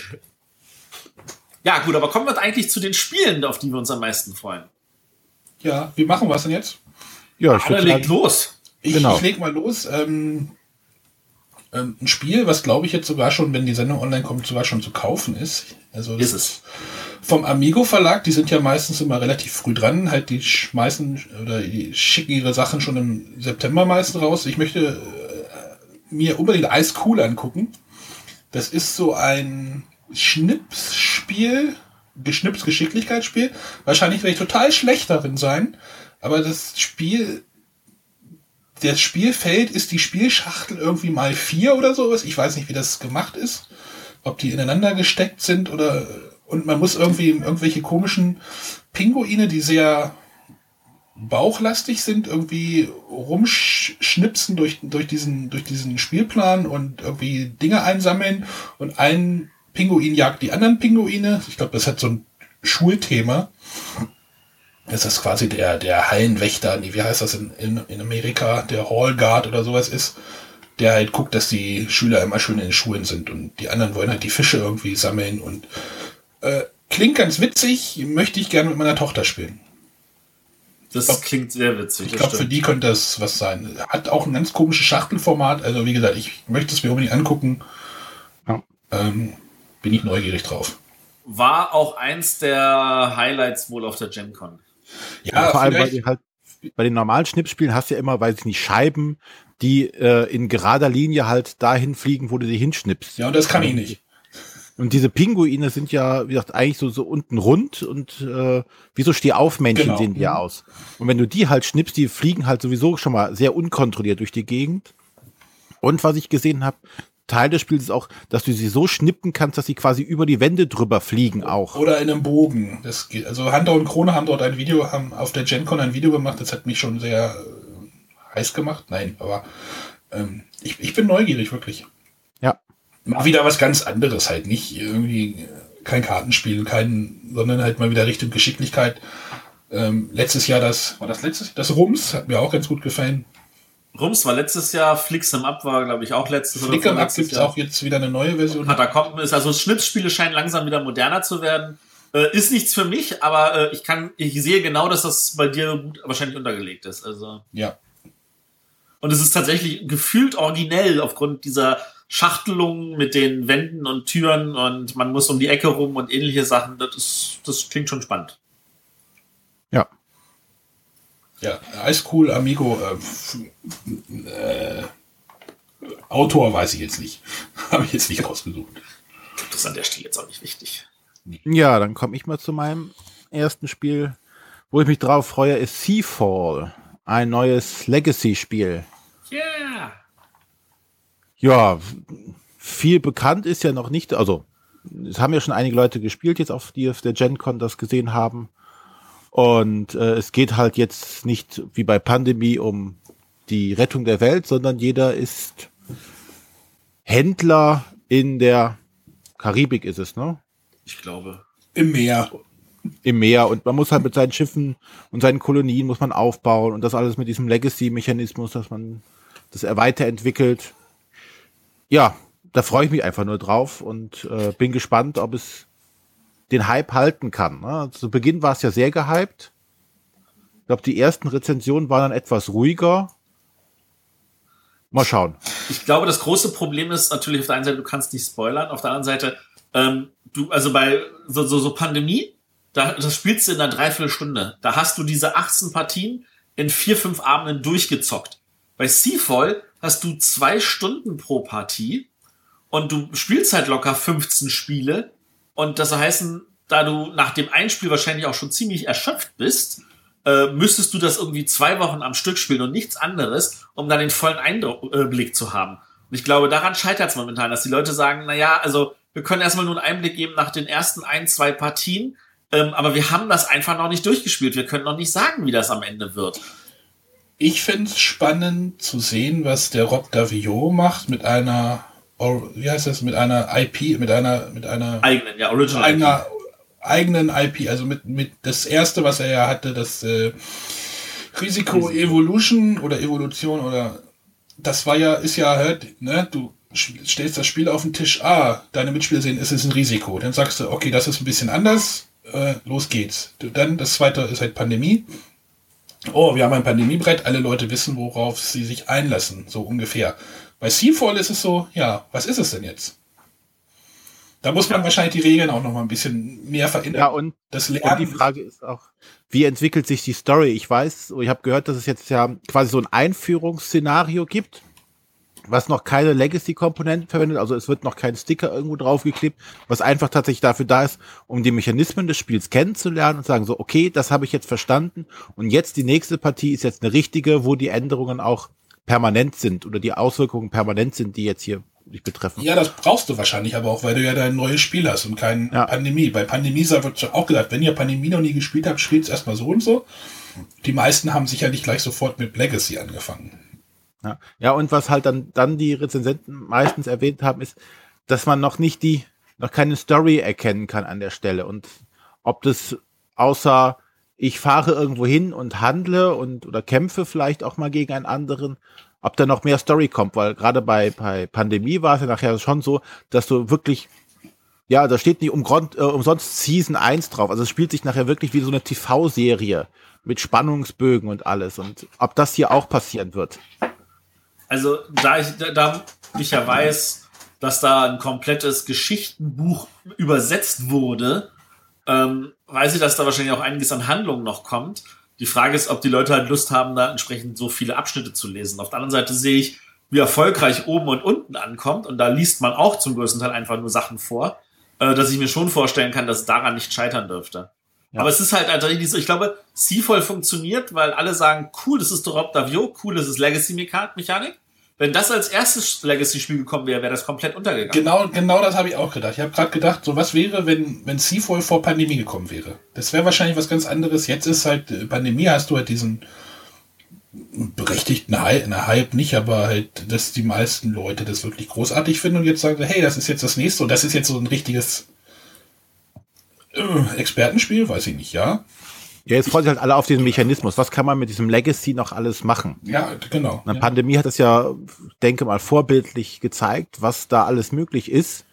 Ja, gut, aber kommen wir eigentlich zu den Spielen, auf die wir uns am meisten freuen. Ja, wie machen wir es denn jetzt? Ja, ich Alle würde legt los. Ich, Genau. ich leg mal los. Ähm, ähm, ein Spiel, was glaube ich jetzt sogar schon, wenn die Sendung online kommt, sogar schon zu kaufen ist. Also das Ist es. Vom Amigo Verlag, die sind ja meistens immer relativ früh dran, halt die schmeißen oder die schicken ihre Sachen schon im September meistens raus. Ich möchte äh, mir unbedingt Ice Cool angucken. Das ist so ein Schnipsspiel, Geschnips-Geschicklichkeitsspiel. Wahrscheinlich werde ich total schlecht darin sein, aber das Spiel, das Spielfeld ist die Spielschachtel irgendwie mal vier oder sowas. Ich weiß nicht, wie das gemacht ist. Ob die ineinander gesteckt sind oder, und man muss irgendwie irgendwelche komischen Pinguine, die sehr bauchlastig sind, irgendwie rumschnipsen durch, durch, diesen, durch diesen Spielplan und irgendwie Dinge einsammeln und ein Pinguin jagt die anderen Pinguine. Ich glaube, das hat so ein Schulthema. Das ist quasi der, der Hallenwächter, nee, wie heißt das in, in, in Amerika, der Hall Guard oder sowas ist, der halt guckt, dass die Schüler immer schön in den Schulen sind und die anderen wollen halt die Fische irgendwie sammeln und äh, klingt ganz witzig, möchte ich gerne mit meiner Tochter spielen. Das glaub- klingt sehr witzig. Ich glaube, für die könnte das was sein. Hat auch ein ganz komisches Schachtelformat. Also wie gesagt, ich möchte es mir unbedingt angucken. Ja. Ähm, bin ich neugierig drauf. War auch eins der Highlights wohl auf der GenCon. Ja, vor allem, weil die halt bei den normalen Schnipsspielen hast du ja immer, weiß ich nicht, Scheiben, die äh, in gerader Linie halt dahin fliegen, wo du sie hinschnippst. ja, und das kann ich nicht. Und diese Pinguine sind ja, wie gesagt, eigentlich so, so unten rund und äh, wie so Stehaufmännchen Genau. sehen die ja aus. Und wenn du die halt schnippst, die fliegen halt sowieso schon mal sehr unkontrolliert durch die Gegend. Und was ich gesehen habe, Teil des Spiels ist auch, dass du sie so schnippen kannst, dass sie quasi über die Wände drüber fliegen auch. Oder in einem Bogen. Das geht. Also Hunter und Krone haben dort ein Video, haben auf der GenCon ein Video gemacht. Das hat mich schon sehr äh, heiß gemacht. Nein, aber ähm, ich, ich bin neugierig, wirklich. Ja. Mal wieder was ganz anderes halt. Nicht irgendwie äh, kein Kartenspiel, kein, sondern halt mal wieder Richtung Geschicklichkeit. Ähm, letztes Jahr das, war das letztes? Das Rums hat mir auch ganz gut gefallen. Rums war letztes Jahr, Flix'em Up war, glaube ich, auch letztes Jahr. Flick'em Up gibt es auch jetzt wieder eine neue Version. Katakomben ist, also Schnittspiele scheinen langsam wieder moderner zu werden. Äh, ist nichts für mich, aber äh, ich kann, ich sehe genau, dass das bei dir gut wahrscheinlich untergelegt ist. Also. Ja. Und es ist tatsächlich gefühlt originell aufgrund dieser Schachtelungen mit den Wänden und Türen und man muss um die Ecke rum und ähnliche Sachen. Das ist, das klingt schon spannend. Ja. Ja, Ice Cool Amigo. Äh, äh, Autor weiß ich jetzt nicht. Habe ich jetzt nicht rausgesucht. Das ist an der Stelle jetzt auch nicht wichtig. Ja, dann komme ich mal zu meinem ersten Spiel, wo ich mich drauf freue, ist Seafall, ein neues Legacy-Spiel. Yeah! Ja, viel bekannt ist ja noch nicht, also es haben ja schon einige Leute gespielt jetzt auf die auf der GenCon das gesehen haben. Und äh, es geht halt jetzt nicht wie bei Pandemie um die Rettung der Welt, sondern jeder ist Händler in der Karibik ist es, ne? Ich glaube. Im Meer. Im Meer und man muss halt mit seinen Schiffen und seinen Kolonien muss man aufbauen und das alles mit diesem Legacy-Mechanismus, dass man das weiterentwickelt. Ja, da freue ich mich einfach nur drauf und äh, bin gespannt, ob es den Hype halten kann. Ne? Zu Beginn war es ja sehr gehypt. Ich glaube, die ersten Rezensionen waren dann etwas ruhiger. Mal schauen. Ich glaube, das große Problem ist natürlich auf der einen Seite, du kannst nicht spoilern, auf der anderen Seite, ähm, du, also bei so, so, so Pandemie, da, das spielst du in einer Dreiviertelstunde. Da hast du diese 18 Partien in vier, fünf Abenden durchgezockt. Bei Seafall hast du zwei Stunden pro Partie und du spielst halt locker 15 Spiele und das heißt, da du nach dem Einspiel wahrscheinlich auch schon ziemlich erschöpft bist, äh, müsstest du das irgendwie zwei Wochen am Stück spielen und nichts anderes, um dann den vollen Einblick äh, zu haben. Und ich glaube, daran scheitert es momentan, dass die Leute sagen, na ja, also wir können erstmal nur einen Einblick geben nach den ersten ein, zwei Partien, ähm, aber wir haben das einfach noch nicht durchgespielt. Wir können noch nicht sagen, wie das am Ende wird. Ich finde es spannend zu sehen, was der Rob Davio macht mit einer, wie heißt das, mit einer IP, mit einer, mit einer eigenen, ja, Original einer IP. eigenen IP, also mit, mit das erste, was er ja hatte, das äh, Risiko Evolution oder Evolution oder das war ja, ist ja halt, ne, du stellst das Spiel auf den Tisch, ah, deine Mitspieler sehen, es ist ein Risiko. Dann sagst du, okay, das ist ein bisschen anders, äh, los geht's. Dann das zweite ist halt Pandemie. Oh, wir haben ein Pandemiebrett, alle Leute wissen, worauf sie sich einlassen, so ungefähr. Bei Seafall ist es so, ja, was ist es denn jetzt? Da muss man ja. wahrscheinlich die Regeln auch noch mal ein bisschen mehr verändern. Ja, und, das und die Frage ist auch, wie entwickelt sich die Story? Ich weiß, ich habe gehört, dass es jetzt ja quasi so ein Einführungsszenario gibt was noch keine Legacy-Komponenten verwendet, also es wird noch kein Sticker irgendwo draufgeklebt, was einfach tatsächlich dafür da ist, um die Mechanismen des Spiels kennenzulernen und sagen so, okay, das habe ich jetzt verstanden und jetzt die nächste Partie ist jetzt eine richtige, wo die Änderungen auch permanent sind oder die Auswirkungen permanent sind, die jetzt hier dich betreffen. Ja, das brauchst du wahrscheinlich aber auch, weil du ja dein neues Spiel hast und kein ja. Pandemie. Bei Pandemie wird auch gesagt, wenn ihr Pandemie noch nie gespielt habt, spielt es erstmal so und so. Die meisten haben sicherlich gleich sofort mit Legacy angefangen. Ja. ja, und was halt dann, dann die Rezensenten meistens erwähnt haben, ist, dass man noch nicht die, noch keine Story erkennen kann an der Stelle. Und ob das außer ich fahre irgendwo hin und handle und oder kämpfe vielleicht auch mal gegen einen anderen, ob da noch mehr Story kommt, weil gerade bei, bei Pandemie war es ja nachher schon so, dass du wirklich, ja, da steht nicht um Grund, äh, umsonst Season 1 drauf. Also es spielt sich nachher wirklich wie so eine TV-Serie mit Spannungsbögen und alles. Und ob das hier auch passieren wird. Also, da ich, da ich ja weiß, dass da ein komplettes Geschichtenbuch übersetzt wurde, ähm, weiß ich, dass da wahrscheinlich auch einiges an Handlungen noch kommt. Die Frage ist, ob die Leute halt Lust haben, da entsprechend so viele Abschnitte zu lesen. Auf der anderen Seite sehe ich, wie erfolgreich oben und unten ankommt. Und da liest man auch zum größten Teil einfach nur Sachen vor, äh, dass ich mir schon vorstellen kann, dass es daran nicht scheitern dürfte. Ja. Aber es ist halt tatsächlich so, ich glaube, Seafall funktioniert, weil alle sagen, cool, das ist Rob Davio, cool, das ist Legacy-Mechanik. Wenn das als erstes Legacy-Spiel gekommen wäre, wäre das komplett untergegangen. Genau, genau das habe ich auch gedacht. Ich habe gerade gedacht, so was wäre, wenn, wenn Seafall vor Pandemie gekommen wäre. Das wäre wahrscheinlich was ganz anderes. Jetzt ist halt äh, Pandemie, hast du halt diesen berechtigten Hype, na, Hype nicht, aber halt, dass die meisten Leute das wirklich großartig finden und jetzt sagen, hey, das ist jetzt das nächste und das ist jetzt so ein richtiges äh, Expertenspiel, weiß ich nicht, ja. Ja, jetzt freuen sich halt alle auf diesen Mechanismus. Was kann man mit diesem Legacy noch alles machen? Ja, genau. Eine ja. Pandemie hat es ja, denke mal, vorbildlich gezeigt, was da alles möglich ist.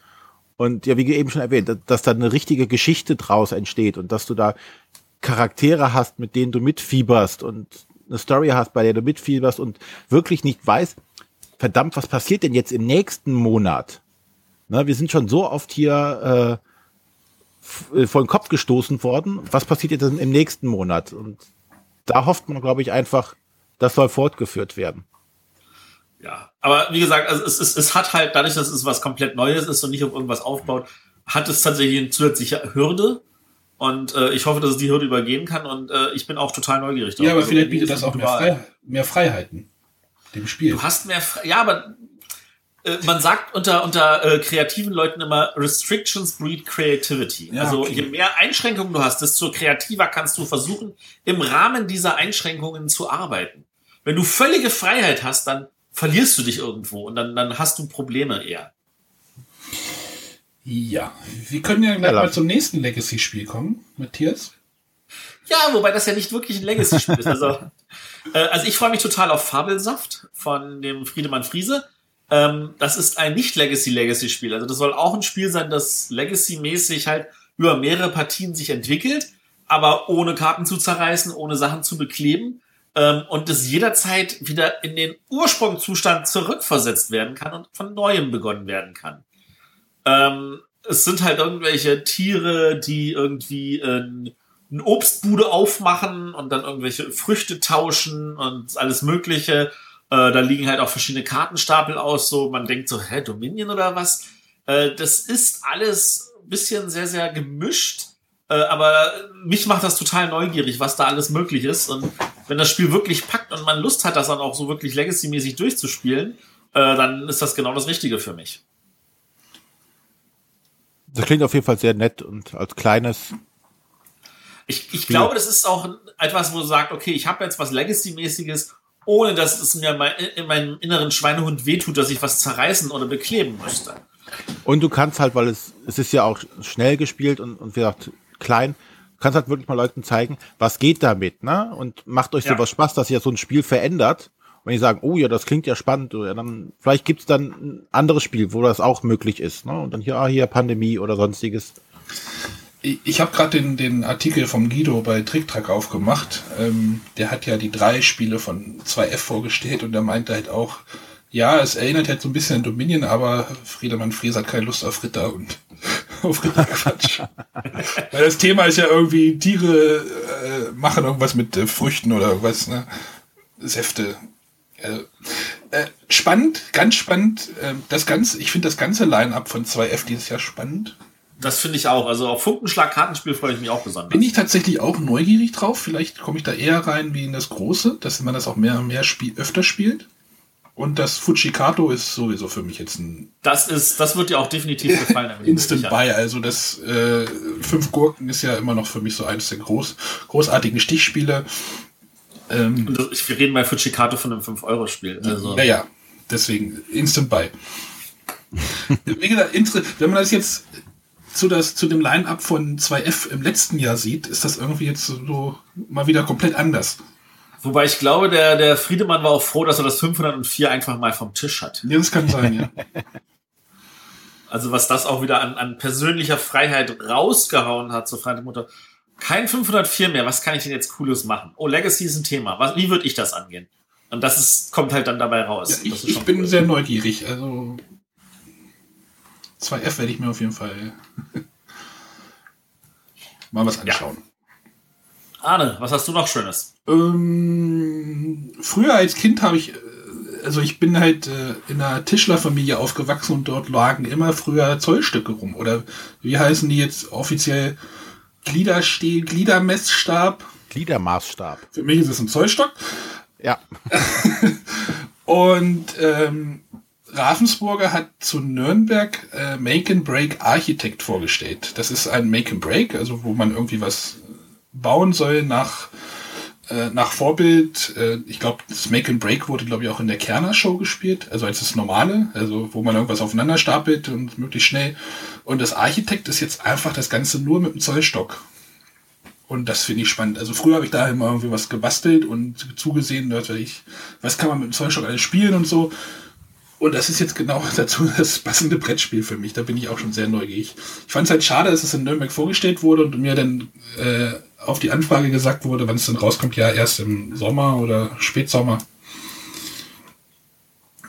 Und ja, wie eben schon erwähnt, dass da eine richtige Geschichte draus entsteht und dass du da Charaktere hast, mit denen du mitfieberst und eine Story hast, bei der du mitfieberst und wirklich nicht weißt, verdammt, was passiert denn jetzt im nächsten Monat? Na, wir sind schon so oft hier äh, vor den Kopf gestoßen worden. Was passiert jetzt im nächsten Monat? Und da hofft man, glaube ich, einfach, das soll fortgeführt werden. Ja, aber wie gesagt, also es, es, es hat halt, dadurch, dass es was komplett Neues ist und nicht auf irgendwas aufbaut, hat es tatsächlich eine zusätzliche Hürde. Und äh, ich hoffe, dass es die Hürde übergehen kann und äh, ich bin auch total neugierig. Ja, aber also, vielleicht bietet das auch mehr, Frei mehr Freiheiten dem Spiel. Du hast mehr, Fre ja, aber äh, man sagt unter, unter äh, kreativen Leuten immer, Restrictions breed creativity. Ja, also okay. je mehr Einschränkungen du hast, desto kreativer kannst du versuchen, im Rahmen dieser Einschränkungen zu arbeiten. Wenn du völlige Freiheit hast, dann verlierst du dich irgendwo und dann, dann hast du Probleme eher. Ja, wir können ja gleich ja, mal zum nächsten Legacy-Spiel kommen, Matthias. Ja, wobei das ja nicht wirklich ein Legacy-Spiel ist. Also, äh, also ich freue mich total auf Fabelsaft von dem Friedemann Friese. Ähm, das ist ein Nicht-Legacy-Legacy-Spiel. Also das soll auch ein Spiel sein, das Legacy-mäßig halt über mehrere Partien sich entwickelt, aber ohne Karten zu zerreißen, ohne Sachen zu bekleben ähm, und das jederzeit wieder in den Ursprungszustand zurückversetzt werden kann und von neuem begonnen werden kann. Ähm, es sind halt irgendwelche Tiere, die irgendwie äh, eine Obstbude aufmachen und dann irgendwelche Früchte tauschen und alles Mögliche. Äh, da liegen halt auch verschiedene Kartenstapel aus, so man denkt so, hä, Dominion oder was? Äh, das ist alles ein bisschen sehr, sehr gemischt. Äh, aber mich macht das total neugierig, was da alles möglich ist. Und wenn das Spiel wirklich packt und man Lust hat, das dann auch so wirklich Legacy-mäßig durchzuspielen, äh, dann ist das genau das Richtige für mich. Das klingt auf jeden Fall sehr nett und als kleines. Ich, ich glaube, das ist auch etwas, wo du sagst, okay, ich habe jetzt was Legacy-mäßiges, ohne dass es mir in meinem inneren Schweinehund wehtut, dass ich was zerreißen oder bekleben müsste. Und du kannst halt, weil es, es ist ja auch schnell gespielt und, und wie gesagt, klein, kannst halt wirklich mal Leuten zeigen, was geht damit, ne? Und macht euch ja. sowas Spaß, dass ihr so ein Spiel verändert wenn die sagen, oh ja, das klingt ja spannend, ja, dann vielleicht gibt's dann ein anderes Spiel, wo das auch möglich ist. Ne? Und dann hier, ah, hier Pandemie oder sonstiges. Ich, habe gerade den, den Artikel vom Guido bei TrickTrack aufgemacht. Ähm, der hat ja die drei Spiele von 2F vorgestellt und der meinte halt auch, ja, es erinnert halt so ein bisschen an Dominion, aber Friedemann Fries hat keine Lust auf Ritter und auf Ritterquatsch. Weil das Thema ist ja irgendwie, Tiere äh, machen irgendwas mit äh, Früchten oder irgendwas, ne? Säfte. Äh, äh, spannend, ganz spannend. Äh, das ganze, ich finde das ganze Line-up von 2F dieses Jahr spannend. Das finde ich auch. Also auf Funkenschlag-Kartenspiel freue ich mich auch besonders. Bin ich tatsächlich auch neugierig drauf. Vielleicht komme ich da eher rein wie in das Große, dass man das auch mehr und mehr spiel öfter spielt. Und das Fujikato ist sowieso für mich jetzt ein. Das ist, das wird dir auch definitiv gefallen. Instant Buy. Also das äh, fünf Gurken ist ja immer noch für mich so eines der groß, großartigen Stichspiele. Ähm, wir reden bei Fujikato von einem 5-Euro-Spiel. Also. Ja, ja. Deswegen Instant Buy. Wie gesagt, wenn man das jetzt zu, das, zu dem Line-Up von 2F im letzten Jahr sieht, ist das irgendwie jetzt so mal wieder komplett anders. Wobei ich glaube, der, der Friedemann war auch froh, dass er das 504 einfach mal vom Tisch hat. Ja, das kann sein, ja. Also was das auch wieder an, an persönlicher Freiheit rausgehauen hat, so die Mutter, kein 504 mehr, was kann ich denn jetzt Cooles machen? Oh, Legacy ist ein Thema. Was, wie würde ich das angehen? Und das ist, kommt halt dann dabei raus. Ja, ich, ich bin cool. sehr neugierig. Also 2F werde ich mir auf jeden Fall mal was anschauen. Ja. Arne, was hast du noch Schönes? Ähm, früher als Kind habe ich, äh, also ich bin halt äh, in einer Tischlerfamilie aufgewachsen und dort lagen immer früher Zollstücke rum. Oder wie heißen die jetzt offiziell? Gliedersteh, Gliedermessstab. Gliedermaßstab. Für mich ist es ein Zollstock. Ja. und ähm, Ravensburger hat zu Nürnberg äh, Make and Break Architect vorgestellt. Das ist ein Make and Break, also wo man irgendwie was bauen soll nach äh, nach Vorbild. Äh, ich glaube, das Make and Break wurde glaube ich auch in der Kerner Show gespielt, also als das normale, also wo man irgendwas aufeinander stapelt und möglichst schnell. Und das Architekt ist jetzt einfach das Ganze nur mit dem Zollstock. Und das finde ich spannend. Also früher habe ich da immer irgendwie was gebastelt und zugesehen, was, weiß ich, was kann man mit dem Zollstock alles spielen und so. Und das ist jetzt genau dazu das passende Brettspiel für mich. Da bin ich auch schon sehr neugierig. Ich fand es halt schade, dass es in Nürnberg vorgestellt wurde und mir dann äh, auf die Anfrage gesagt wurde, wann es dann rauskommt, ja, erst im Sommer oder Spätsommer.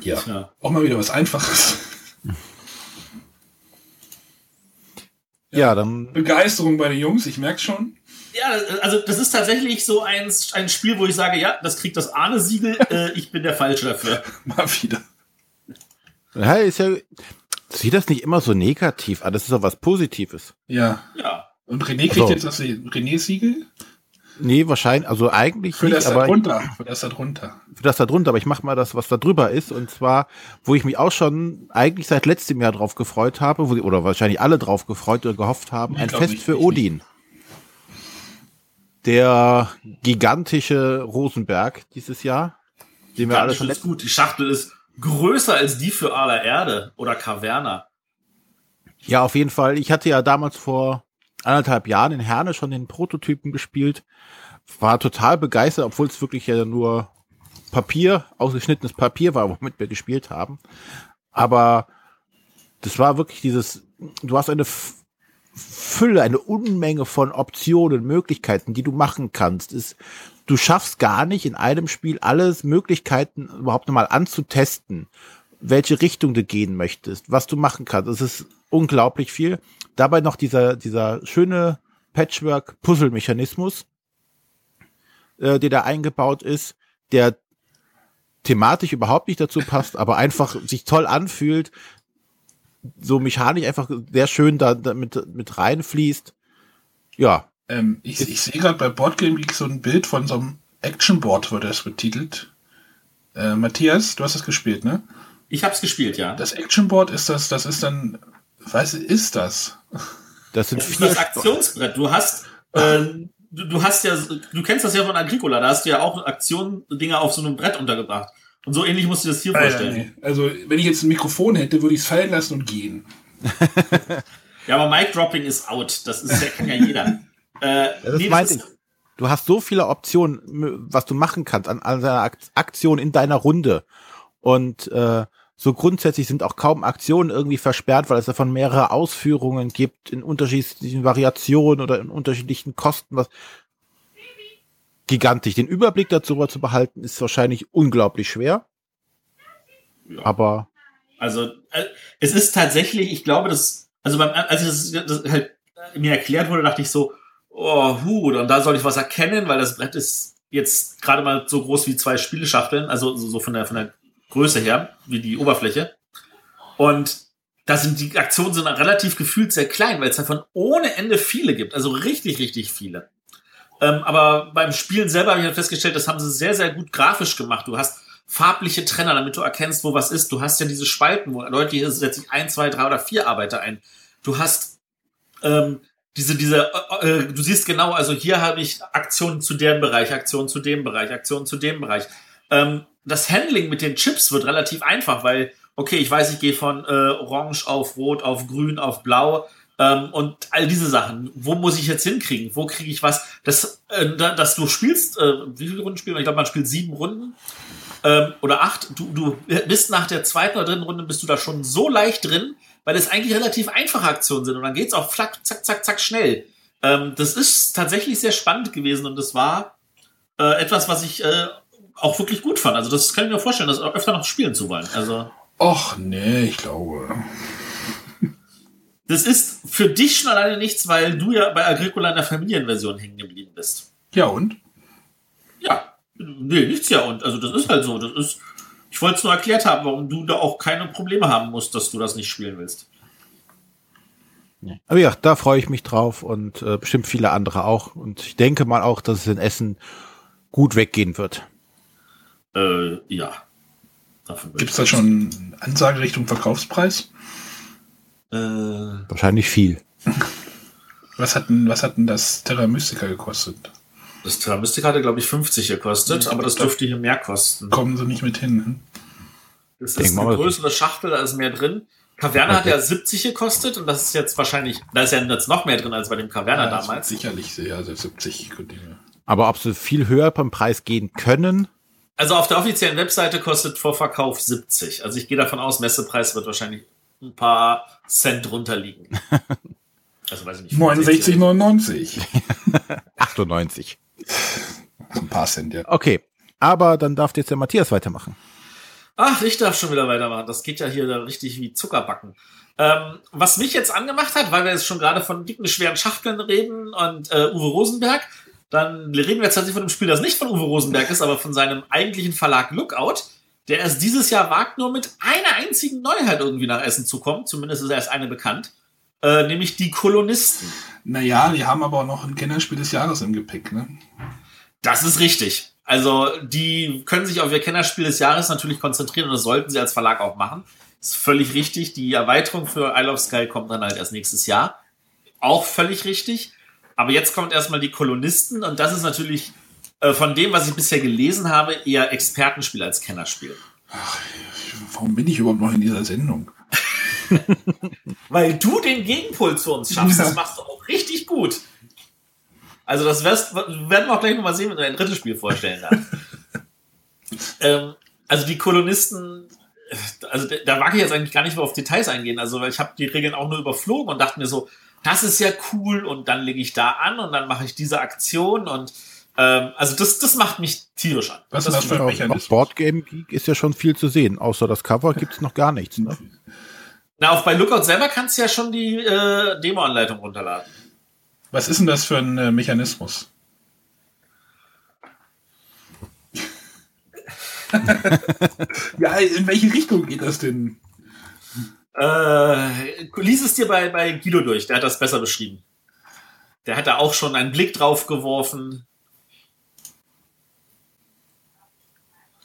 Ja, ja. auch mal wieder was Einfaches. Ja, ja, dann. Begeisterung bei den Jungs, ich merke schon. Ja, also das ist tatsächlich so ein, ein Spiel, wo ich sage, ja, das kriegt das Ahne-Siegel, äh, ich bin der Falsche dafür. Mal wieder. Ja, ist ja, sieht das nicht immer so negativ an, das ist doch was Positives. Ja. Ja. Und René kriegt also, jetzt das René-Siegel? Nee, wahrscheinlich, also eigentlich für nicht, das aber drunter, für das da drunter. Für das da drunter, aber ich mach mal das, was da drüber ist, und zwar, wo ich mich auch schon eigentlich seit letztem Jahr drauf gefreut habe, wo, oder wahrscheinlich alle drauf gefreut oder gehofft haben, ich ein Fest nicht, für Odin. Nicht. Der gigantische Rosenberg dieses Jahr, den wir alle schon ist gut. Die Schachtel ist größer als die für aller Erde oder Caverna. Ja, auf jeden Fall. Ich hatte ja damals vor anderthalb Jahren in Herne schon den Prototypen gespielt. War total begeistert, obwohl es wirklich ja nur Papier, ausgeschnittenes Papier war, womit wir gespielt haben. Aber das war wirklich dieses, du hast eine Fülle, eine Unmenge von Optionen, Möglichkeiten, die du machen kannst. Ist, du schaffst gar nicht in einem Spiel alles Möglichkeiten überhaupt nochmal anzutesten, welche Richtung du gehen möchtest, was du machen kannst. Es ist unglaublich viel. Dabei noch dieser, dieser schöne Patchwork-Puzzle-Mechanismus, äh, der da eingebaut ist, der thematisch überhaupt nicht dazu passt, aber einfach sich toll anfühlt, so mechanisch einfach sehr schön da, da mit, mit reinfließt. Ja. Ähm, ich, ich sehe gerade bei Boardgame Geek so ein Bild von so einem Actionboard, wurde das betitelt. Äh, Matthias, du hast das gespielt, ne? Ich hab's gespielt, ja. Das Actionboard ist das, das ist dann was ist das? Das sind das vier das Aktionsbrett. Du hast, äh, du, du, hast ja, du kennst das ja von Agricola, da hast du ja auch Aktion-Dinge auf so einem Brett untergebracht. Und so ähnlich musst du das hier Alter, vorstellen. Nee. Also, wenn ich jetzt ein Mikrofon hätte, würde ich es fallen lassen und gehen. ja, aber Mic Dropping ist out. Das ist, das kann ja jeder. Äh, das nee, meinte ich. Du hast so viele Optionen, was du machen kannst an, an einer Aktion in deiner Runde. Und äh, so grundsätzlich sind auch kaum Aktionen irgendwie versperrt, weil es davon mehrere Ausführungen gibt in unterschiedlichen Variationen oder in unterschiedlichen Kosten. Was gigantisch. Den Überblick dazu zu behalten, ist wahrscheinlich unglaublich schwer. Ja. Aber. Also, äh, es ist tatsächlich, ich glaube, das, also beim, als das, das halt mir erklärt wurde, dachte ich so, oh, hu, und da soll ich was erkennen, weil das Brett ist jetzt gerade mal so groß wie zwei Spieleschachteln, also so von der, von der Größe her, wie die Oberfläche. Und da sind die Aktionen sind relativ gefühlt sehr klein, weil es davon ohne Ende viele gibt. Also richtig, richtig viele. Ähm, aber beim Spielen selber habe ich festgestellt, das haben sie sehr, sehr gut grafisch gemacht. Du hast farbliche Trenner, damit du erkennst, wo was ist. Du hast ja diese Spalten, wo Leute hier setzen sich ein, zwei, drei oder vier Arbeiter ein. Du hast ähm, diese, diese, äh, äh, du siehst genau, also hier habe ich Aktionen zu dem Bereich, Aktionen zu dem Bereich, Aktionen zu dem Bereich. Ähm, das Handling mit den Chips wird relativ einfach, weil, okay, ich weiß, ich gehe von äh, Orange auf Rot, auf Grün, auf Blau ähm, und all diese Sachen. Wo muss ich jetzt hinkriegen? Wo kriege ich was? Das, äh, dass du spielst, äh, wie viele Runden spielen wir? Ich glaube, man spielt sieben Runden ähm, oder acht. Du, du bist nach der zweiten oder dritten Runde bist du da schon so leicht drin, weil es eigentlich relativ einfache Aktionen sind und dann geht's auch flack, zack, zack, zack schnell. Ähm, das ist tatsächlich sehr spannend gewesen und das war äh, etwas, was ich äh, auch wirklich gut fand. Also das kann ich mir vorstellen, das öfter noch spielen zu wollen. Also. Och, nee, ich glaube. Das ist für dich schon alleine nichts, weil du ja bei Agricola in der Familienversion hängen geblieben bist. Ja, und? Ja. Nee, nichts ja und. Also das ist halt so. Das ist. Ich wollte es nur erklärt haben, warum du da auch keine Probleme haben musst, dass du das nicht spielen willst. Aber ja, da freue ich mich drauf und äh, bestimmt viele andere auch. Und ich denke mal auch, dass es in Essen gut weggehen wird. Äh, ja. Gibt es da schon Ansage Richtung Verkaufspreis? Äh, Wahrscheinlich viel. Was hat denn, was hat denn das Terra Mystica gekostet? Das Terra Mystica hatte, glaube ich, 50 gekostet, ja, aber das dürfte hier mehr kosten. Kommen sie nicht mit hin. Ne? Das ist eine größere Schachtel, da ist mehr drin. Caverna hat ja 70 gekostet und das ist jetzt wahrscheinlich, da ist ja jetzt noch mehr drin als bei dem Caverna Ja, damals. Sicherlich, ja, also 70 könnte ich mir. Aber ob sie viel höher beim Preis gehen können, Also auf der offiziellen Webseite kostet vor Verkauf 70. Also ich gehe davon aus, Messepreis wird wahrscheinlich ein paar Cent drunter liegen. Also weiß ich nicht. 69, 99. 98. Ein paar Cent, ja. Okay. Aber dann darf jetzt der Matthias weitermachen. Ach, ich darf schon wieder weitermachen. Das geht ja hier da richtig wie Zuckerbacken. Ähm, was mich jetzt angemacht hat, weil wir jetzt schon gerade von dicken, schweren Schachteln reden und äh, Uwe Rosenberg, dann reden wir jetzt tatsächlich von einem Spiel, das nicht von Uwe Rosenberg ist, aber von seinem eigentlichen Verlag Lookout, der erst dieses Jahr wagt, nur mit einer einzigen Neuheit irgendwie nach Essen zu kommen. Zumindest ist erst eine bekannt. Äh, nämlich die Kolonisten. Naja, die haben aber auch noch ein Kennerspiel des Jahres im Gepäck, ne? Das ist richtig. Also, die können sich auf ihr Kennerspiel des Jahres natürlich konzentrieren und das sollten sie als Verlag auch machen. Ist völlig richtig. Die Erweiterung für Isle of Sky kommt dann halt erst nächstes Jahr. Auch völlig richtig. Aber jetzt kommt erstmal die Kolonisten und das ist natürlich äh, von dem, was ich bisher gelesen habe, eher Expertenspiel als Kennerspiel. Warum bin ich überhaupt noch in dieser Sendung? Weil du den Gegenpol zu uns schaffst. Das machst du auch richtig gut. Also das wirst, werden wir auch gleich nochmal sehen, wenn du ein drittes Spiel vorstellen darfst. ähm, also die Kolonisten, also da- mag ich jetzt eigentlich gar nicht mehr auf Details eingehen. Also weil ich habe die Regeln auch nur überflogen und dachte mir so, das ist ja cool und dann lege ich da an und dann mache ich diese Aktion und ähm, also das, das macht mich tierisch an. Was ist das für ein Auf, auf Mechanismus? Boardgame Geek ist ja schon viel zu sehen. Außer das Cover gibt's noch gar nichts. Ne? Na, auch bei Lookout selber kannst du ja schon die äh, Demo-Anleitung runterladen. Was ist denn das für ein äh, Mechanismus? ja, in welche Richtung geht das denn? Äh, lies es dir bei, bei Guido durch, der hat das besser beschrieben. Der hat da auch schon einen Blick drauf geworfen.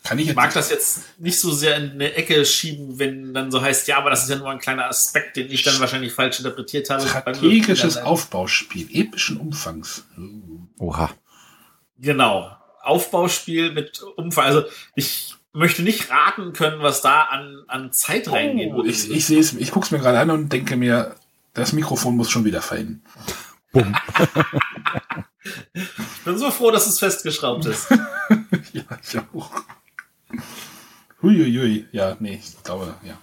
Kann ich Ich jetzt mag das jetzt nicht so sehr in eine Ecke schieben, wenn dann so heißt, ja, aber das ist ja nur ein kleiner Aspekt, den ich dann wahrscheinlich falsch interpretiert habe. strategisches Aufbauspiel epischen Umfangs. Oha. Genau. Aufbauspiel mit Umfang. Also ich möchte nicht raten können, was da an, an Zeit reingeht. Oh, ich, ich sehe es, ich gucke es mir gerade an und denke mir, das Mikrofon muss schon wieder fallen. Bumm. Ich bin so froh, dass es festgeschraubt ist. ja, ich auch. Huiuiui. Ja, nee, ich glaube, ja.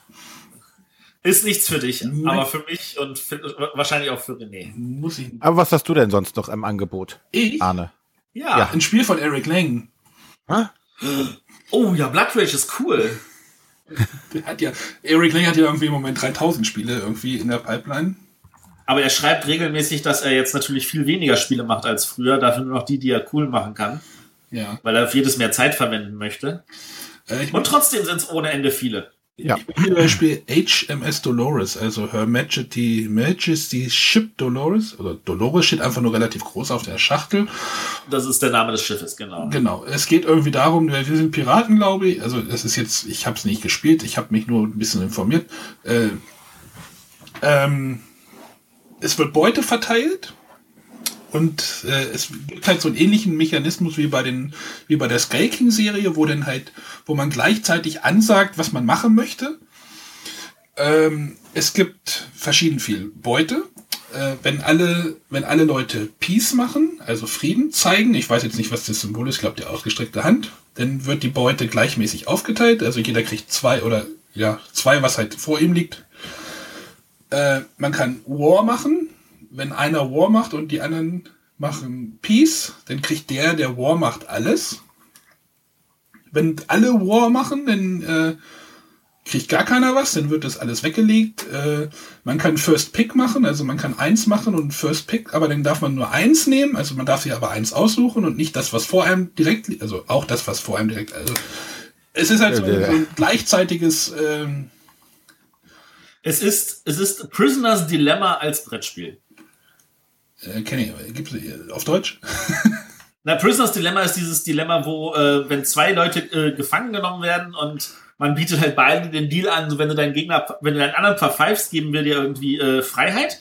Ist nichts für dich, Nee. aber für mich und für, wahrscheinlich auch für René. Muss ich. Aber was hast du denn sonst noch im Angebot, Ich? Arne? Ja. Ja. Ein Spiel von Eric Lang. Hä? Oh ja, Blood Rage ist cool. Der hat ja, Eric Lang hat ja irgendwie im Moment 3000 Spiele irgendwie in der Pipeline. Aber er schreibt regelmäßig, dass er jetzt natürlich viel weniger Spiele macht als früher, dafür nur noch die, die er cool machen kann, Ja. weil er auf jedes mehr Zeit verwenden möchte. Äh, Und trotzdem sind es ohne Ende viele. Ja. Ich bin zum Beispiel HMS Dolores, also Her Majesty, Majesty Ship Dolores, oder Dolores steht einfach nur relativ groß auf der Schachtel. Das ist der Name des Schiffes, genau. Genau, es geht irgendwie darum, wir sind Piraten, glaube ich. Also es ist jetzt, ich habe es nicht gespielt, ich habe mich nur ein bisschen informiert. Äh, ähm, es wird Beute verteilt und äh, es gibt halt so einen ähnlichen Mechanismus wie bei den, wie bei der Sky King Serie, wo dann halt, wo man gleichzeitig ansagt, was man machen möchte. Ähm, es gibt verschieden viel Beute. Äh, wenn alle, wenn alle Leute Peace machen, also Frieden zeigen, ich weiß jetzt nicht, was das Symbol ist, ich glaube die ausgestreckte Hand, dann wird die Beute gleichmäßig aufgeteilt. Also jeder kriegt zwei oder ja, zwei, was halt vor ihm liegt. Äh, man kann War machen. Wenn einer War macht und die anderen machen Peace, dann kriegt der, der War macht, alles. Wenn alle War machen, dann äh, kriegt gar keiner was, dann wird das alles weggelegt. Äh, man kann First Pick machen, also man kann eins machen und First Pick, aber dann darf man nur eins nehmen, also man darf sich aber eins aussuchen und nicht das, was vor einem direkt liegt, also auch das, was vor einem direkt, also es ist halt so, ja. so ein gleichzeitiges, ähm, Es ist, es ist Prisoner's Dilemma als Brettspiel. Äh, kenne ich, gibt's äh, auf Deutsch? Na, Prisoner's Dilemma ist dieses Dilemma, wo, äh, wenn zwei Leute äh, gefangen genommen werden und man bietet halt beiden den Deal an, so wenn du deinen Gegner, wenn du deinen anderen verpfeifst, geben wir dir irgendwie äh, Freiheit.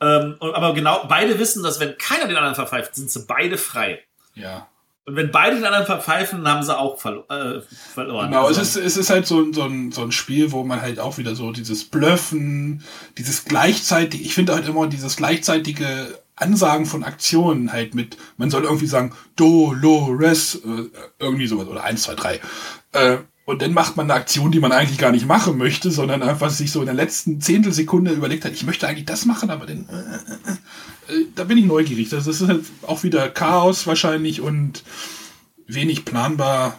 Ähm, aber genau, beide wissen, dass wenn keiner den anderen verpfeift, sind sie beide frei. Ja. Und wenn beide den anderen verpfeifen, dann haben sie auch verlo äh, verloren. Genau, also es ist, es ist halt so, so, ein, so ein Spiel, wo man halt auch wieder so dieses Blöffen, dieses gleichzeitig, ich finde halt immer dieses gleichzeitige Ansagen von Aktionen halt mit, man soll irgendwie sagen, Do, Lo, Res, äh, irgendwie sowas, oder eins, zwei, drei. Äh, und dann macht man eine Aktion, die man eigentlich gar nicht machen möchte, sondern einfach sich so in der letzten Zehntelsekunde überlegt hat, ich möchte eigentlich das machen, aber dann, äh, äh, äh, da bin ich neugierig. Das ist halt auch wieder Chaos wahrscheinlich und wenig planbar.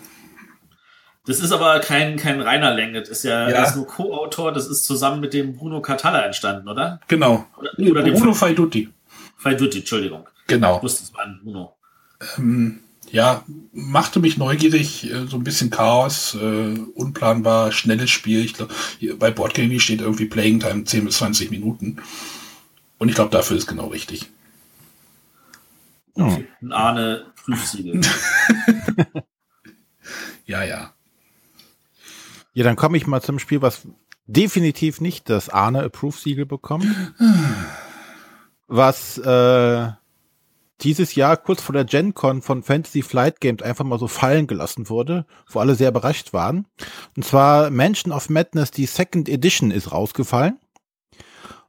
Das ist aber kein, kein reiner Länge. Das ist ja, Ja. Das ist nur Co-Autor, das ist zusammen mit dem Bruno Catalla entstanden, oder? Genau. Oder, oder Bruno Faidutti. Faidutti, Entschuldigung. Genau. Ich wusste, es war ein Bruno. Ähm, ja, machte mich neugierig, äh, so ein bisschen Chaos, äh, unplanbar, schnelles Spiel. Ich glaube, bei Boardgaming steht irgendwie Playing Time 10 bis 20 Minuten. Und ich glaube, dafür ist genau richtig. Hm. Ein Arne Prüfsiegel. Ja, ja. Ja, dann komme ich mal zum Spiel, was definitiv nicht das Arne Approve-Siegel bekommt. Was äh, dieses Jahr kurz vor der Gen Con von Fantasy Flight Games einfach mal so fallen gelassen wurde, wo alle sehr überrascht waren. Und zwar Mansion of Madness, die Second Edition ist rausgefallen.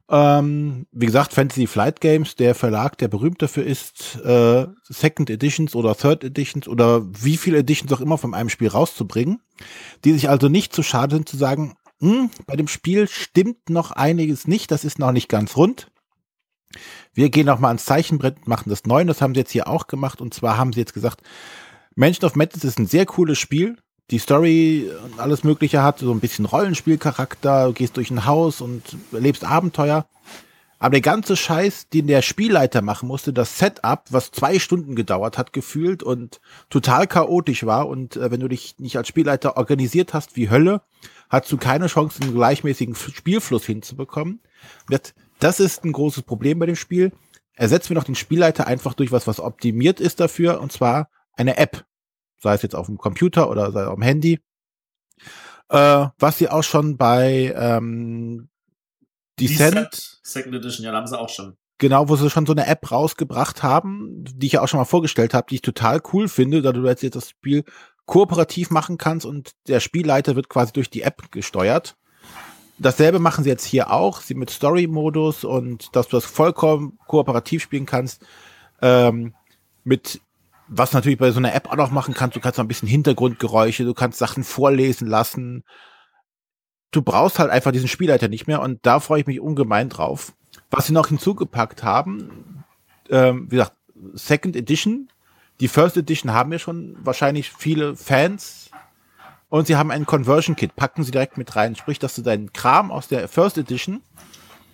Ähm, wie gesagt, Fantasy Flight Games, der Verlag, der berühmt dafür ist, äh, Second Editions oder Third Editions oder wie viele Editions auch immer von einem Spiel rauszubringen, die sich also nicht zu schade sind zu sagen, hm, bei dem Spiel stimmt noch einiges nicht, das ist noch nicht ganz rund. Wir gehen noch mal ans Zeichenbrett machen das neu. Und Das haben sie jetzt hier auch gemacht. Und zwar haben sie jetzt gesagt, Mansion of Madness ist ein sehr cooles Spiel. Die Story und alles Mögliche hat so ein bisschen Rollenspielcharakter. Du gehst durch ein Haus und erlebst Abenteuer. Aber der ganze Scheiß, den der Spielleiter machen musste, das Setup, was zwei Stunden gedauert hat, gefühlt und total chaotisch war. Und äh, wenn du dich nicht als Spielleiter organisiert hast wie Hölle, hast du keine Chance, einen gleichmäßigen Spielfluss hinzubekommen. Und Das, das ist ein großes Problem bei dem Spiel. Ersetzen wir noch den Spielleiter einfach durch was, was optimiert ist dafür, und zwar eine App. Sei es jetzt auf dem Computer oder sei es auf dem Handy. Äh, was sie auch schon bei ähm, Descent, Descent, Second Edition, ja, da haben sie auch schon. genau, wo sie schon so eine App rausgebracht haben, die ich ja auch schon mal vorgestellt habe, die ich total cool finde, da du jetzt jetzt das Spiel kooperativ machen kannst und der Spielleiter wird quasi durch die App gesteuert. Dasselbe machen sie jetzt hier auch, sie mit Story-Modus und dass du das vollkommen kooperativ spielen kannst. Ähm, mit was natürlich bei so einer App auch noch machen kannst, du kannst noch ein bisschen Hintergrundgeräusche, du kannst Sachen vorlesen lassen. Du brauchst halt einfach diesen Spielleiter nicht mehr und da freue ich mich ungemein drauf. Was sie noch hinzugepackt haben, ähm, wie gesagt, Second Edition. Die First Edition haben ja schon wahrscheinlich viele Fans. Und sie haben ein Conversion Kit, packen sie direkt mit rein. Sprich, dass du deinen Kram aus der First Edition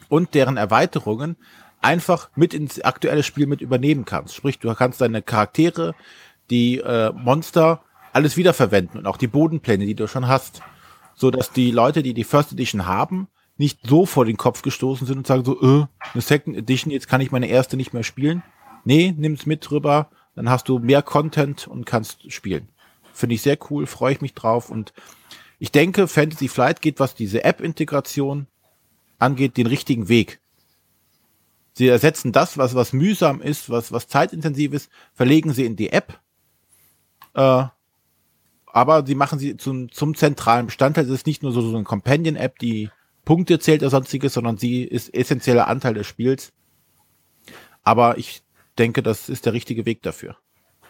und deren Erweiterungen einfach mit ins aktuelle Spiel mit übernehmen kannst. Sprich, du kannst deine Charaktere, die äh, Monster, alles wiederverwenden und auch die Bodenpläne, die du schon hast. So dass die Leute, die die First Edition haben, nicht so vor den Kopf gestoßen sind und sagen so, äh, eine Second Edition, jetzt kann ich meine erste nicht mehr spielen. Nee, nimm's mit drüber, dann hast du mehr Content und kannst spielen. Finde ich sehr cool, freue ich mich drauf und ich denke, Fantasy Flight geht, was diese App-Integration angeht, den richtigen Weg. Sie ersetzen das, was, was mühsam ist, was, was zeitintensiv ist, verlegen sie in die App. Äh, aber sie machen sie zum, zum zentralen Bestandteil. Es ist nicht nur so, so eine Companion-App, die Punkte zählt oder sonstiges, sondern sie ist essentieller Anteil des Spiels. Aber ich denke, das ist der richtige Weg dafür.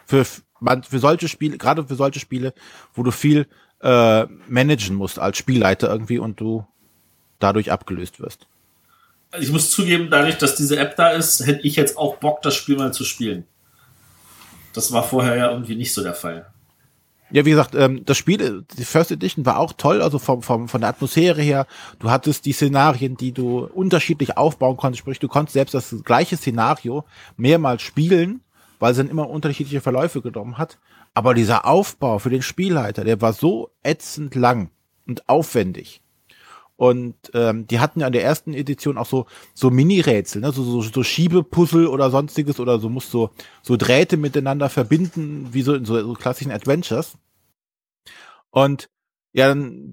Für, man, für solche Spiele, gerade für solche Spiele, wo du viel äh, managen musst als Spielleiter irgendwie und du dadurch abgelöst wirst. Also ich muss zugeben, dadurch, dass diese App da ist, hätte ich jetzt auch Bock, das Spiel mal zu spielen. Das war vorher ja irgendwie nicht so der Fall. Ja, wie gesagt, ähm, das Spiel, die First Edition war auch toll, also vom, vom, von der Atmosphäre her. Du hattest die Szenarien, die du unterschiedlich aufbauen konntest. Sprich, du konntest selbst das gleiche Szenario mehrmals spielen, weil es dann immer unterschiedliche Verläufe genommen hat. Aber dieser Aufbau für den Spielleiter, der war so ätzend lang und aufwendig. Und ähm, die hatten ja in der ersten Edition auch so so Mini-Rätsel, ne? so, so, so Schiebepuzzle oder sonstiges oder so musst so so Drähte miteinander verbinden, wie so in so, so klassischen Adventures. Und ja, dann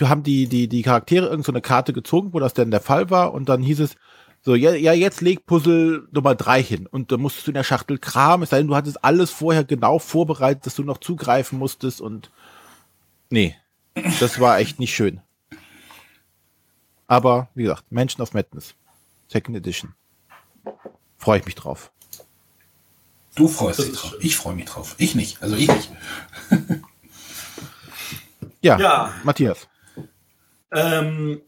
haben die die die Charaktere irgend so eine Karte gezogen, wo das denn der Fall war und dann hieß es So, ja, ja, jetzt leg Puzzle Nummer drei hin und da musstest du in der Schachtel kramen, es sei denn, du hattest alles vorher genau vorbereitet, dass du noch zugreifen musstest und nee, das war echt nicht schön. Aber wie gesagt, Mansion of Madness, Second Edition. Freue ich mich drauf. Du freust dich drauf. Ich freue mich drauf. Ich nicht. Also ich nicht. Ja, Ja. Matthias. Ähm,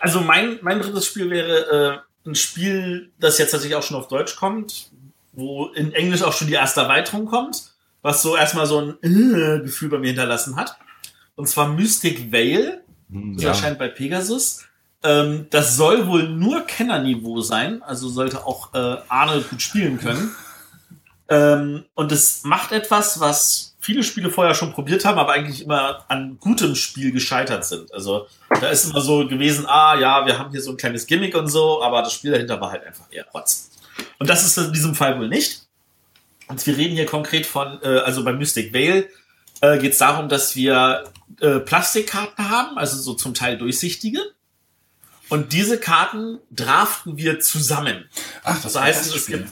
also mein, mein drittes Spiel wäre äh, ein Spiel, das jetzt tatsächlich auch schon auf Deutsch kommt, wo in Englisch auch schon die erste Erweiterung kommt, was so erstmal so ein äh, Gefühl bei mir hinterlassen hat. Und zwar Mystic Veil. Das Ja. erscheint bei Pegasus. Ähm, das soll wohl nur Kennerniveau sein, also sollte auch äh, Arne gut spielen können. Ähm, und es macht etwas, was viele Spiele vorher schon probiert haben, aber eigentlich immer an gutem Spiel gescheitert sind. Also da ist immer so gewesen, ah ja, wir haben hier so ein kleines Gimmick und so, aber das Spiel dahinter war halt einfach eher Rotz. Und das ist in diesem Fall wohl nicht. Und wir reden hier konkret von, äh, also bei Mystic Veil äh, geht es darum, dass wir äh, Plastikkarten haben, also so zum Teil durchsichtige. Und diese Karten draften wir zusammen. Ach, das Das heißt, es gibt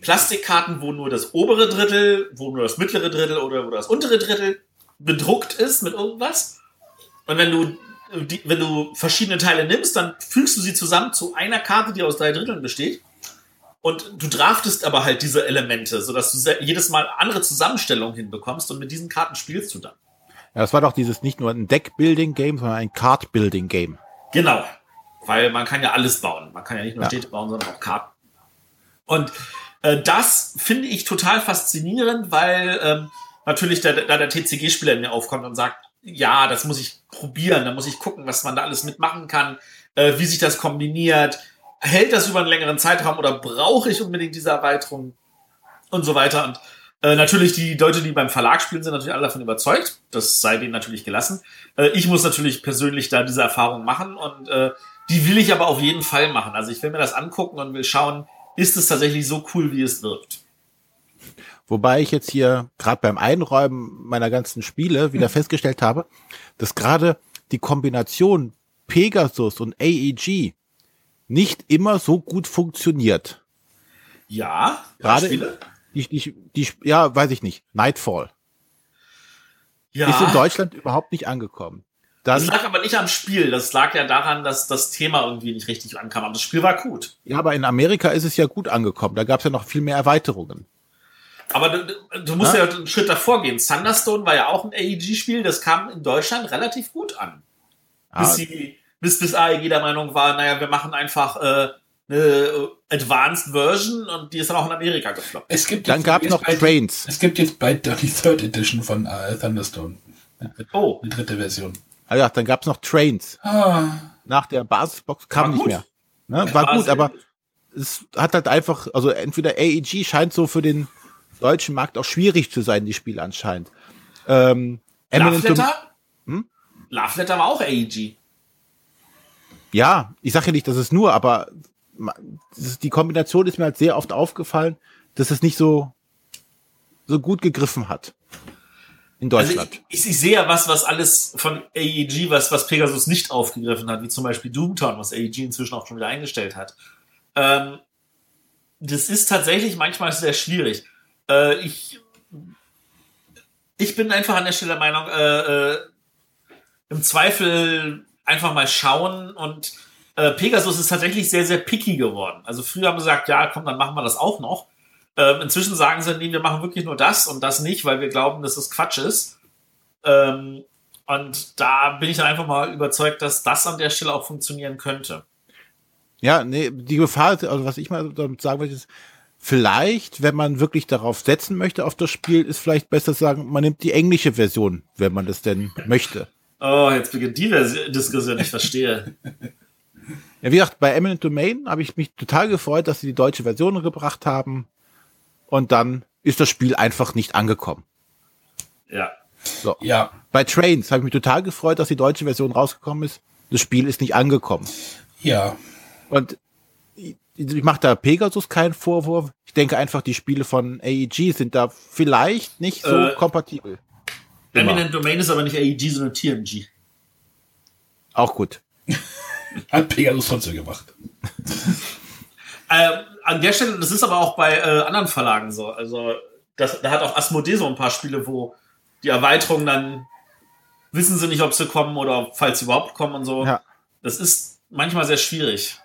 Plastikkarten, wo nur das obere Drittel, wo nur das mittlere Drittel oder wo das untere Drittel bedruckt ist mit irgendwas. Und wenn du, die, wenn du verschiedene Teile nimmst, dann fügst du sie zusammen zu einer Karte, die aus drei Dritteln besteht. Und du draftest aber halt diese Elemente, sodass du jedes Mal andere Zusammenstellungen hinbekommst und mit diesen Karten spielst du dann. Ja, das war doch dieses nicht nur ein Deck-Building-Game, sondern ein Card-Building-Game. Genau. Weil man kann ja alles bauen. Man kann ja nicht nur Ja. Städte bauen, sondern auch Karten. Und äh, das finde ich total faszinierend, weil ähm, natürlich da, da der TCG-Spieler in mir aufkommt und sagt, ja, das muss ich probieren, da muss ich gucken, was man da alles mitmachen kann, äh, wie sich das kombiniert, hält das über einen längeren Zeitraum oder brauche ich unbedingt diese Erweiterung und so weiter. Und äh, natürlich die Leute, die beim Verlag spielen, sind natürlich alle davon überzeugt. Das sei denen natürlich gelassen. Äh, ich muss natürlich persönlich da diese Erfahrung machen und äh, die will ich aber auf jeden Fall machen. Also ich will mir das angucken und will schauen, ist es tatsächlich so cool, wie es wirkt. Wobei ich jetzt hier gerade beim Einräumen meiner ganzen Spiele wieder festgestellt habe, dass gerade die Kombination Pegasus und AEG nicht immer so gut funktioniert. Ja, Gerade? Die, die, die, ja, weiß ich nicht. Nightfall ja. ist in Deutschland überhaupt nicht angekommen. Dann, Das lag aber nicht am Spiel. Das lag ja daran, dass das Thema irgendwie nicht richtig ankam. Aber das Spiel war gut. ja, aber in Amerika ist es ja gut angekommen. Da gab es ja noch viel mehr Erweiterungen. Aber du, du musst Ja? ja? einen Schritt davor gehen. Thunderstone war ja auch ein AEG-Spiel. Das kam in Deutschland relativ gut an. Bis, Ah, die, bis, bis AEG der Meinung war, naja, wir machen einfach äh, eine Advanced Version und die ist dann auch in Amerika gefloppt. Es gibt dann jetzt- gab es noch bald- Trains. Es gibt jetzt bald die Third Edition von äh, Thunderstone. Oh, Die dritte Version. Ah ja, dann gab es noch Trains. Ah, Nach der Basisbox kam War nicht gut. mehr. Ne? War War gut, aber es hat halt einfach, also entweder AEG scheint so für den deutschen Markt auch schwierig zu sein, die Spiele anscheinend. Ähm, Love Letter? Hm? Love Letter war auch AEG. ja, ich sage ja nicht, dass es nur, aber die Kombination ist mir halt sehr oft aufgefallen, dass es nicht so, so gut gegriffen hat. In Also Deutschland. ich, ich, ich sehe ja was, was alles von AEG, was, was Pegasus nicht aufgegriffen hat, wie zum Beispiel Doomtown, was AEG inzwischen auch schon wieder eingestellt hat. Ähm, das ist tatsächlich manchmal sehr schwierig. Äh, ich, ich bin einfach an der Stelle der Meinung, äh, äh, im Zweifel einfach mal schauen und äh, Pegasus ist tatsächlich sehr, sehr picky geworden. Also früher haben sie gesagt, ja, komm, dann machen wir das auch noch. Ähm, inzwischen sagen sie, nee, wir machen wirklich nur das und das nicht, weil wir glauben, dass das Quatsch ist. Ähm, und da bin ich dann einfach mal überzeugt, dass das an der Stelle auch funktionieren könnte. Ja, nee, die Gefahr, also was ich mal damit sagen möchte, ist, vielleicht, wenn man wirklich darauf setzen möchte, auf das Spiel, ist vielleicht besser zu sagen, man nimmt die englische Version, wenn man das denn möchte. Oh, jetzt beginnt die Diskussion, ich verstehe. Ja, wie gesagt, bei Eminent Domain habe ich mich total gefreut, dass sie die deutsche Version gebracht haben. Und dann ist das Spiel einfach nicht angekommen. ja. So. ja. Bei Trains habe ich mich total gefreut, dass die deutsche Version rausgekommen ist. Das Spiel ist nicht angekommen. Ja. Und ich, ich mache da Pegasus keinen Vorwurf. Ich denke einfach, die Spiele von AEG sind da vielleicht nicht so Äh, kompatibel. Eminent Domain ist aber nicht AEG, sondern TMG. Auch gut. Hat Pegasus trotzdem gemacht. äh, an der Stelle, das ist aber auch bei äh, anderen Verlagen so. Also das, da hat auch Asmodee so ein paar Spiele, wo die Erweiterungen dann wissen sie nicht, ob sie kommen oder falls sie überhaupt kommen und so. Ja. Das ist manchmal sehr schwierig.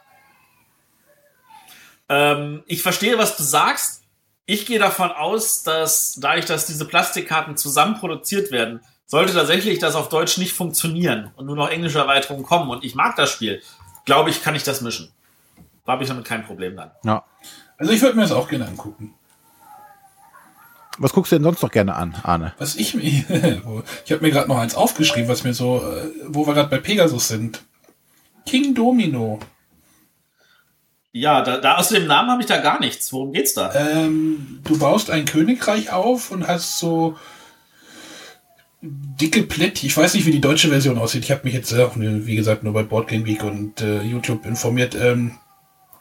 Ähm, ich verstehe, was du sagst. Ich gehe davon aus, dass dadurch, dass diese Plastikkarten zusammen produziert werden, sollte tatsächlich das auf Deutsch nicht funktionieren und nur noch englische Erweiterungen kommen und ich mag das Spiel, glaube ich, kann ich das mischen. Da habe ich damit kein Problem dann. Ja. Also ich würde mir das auch gerne angucken. Was guckst du denn sonst noch gerne an, Arne? Was ich mir, ich habe mir gerade noch eins aufgeschrieben, was mir so, äh, wo wir gerade bei Pegasus sind. King Domino. Ja, da, da aus dem Namen habe ich da gar nichts. Worum geht's da? Ähm, du baust ein Königreich auf und hast so dicke Plättchen. Ich weiß nicht, wie die deutsche Version aussieht. Ich habe mich jetzt auch, wie gesagt, nur bei Boardgame Week und äh, YouTube informiert. Ähm,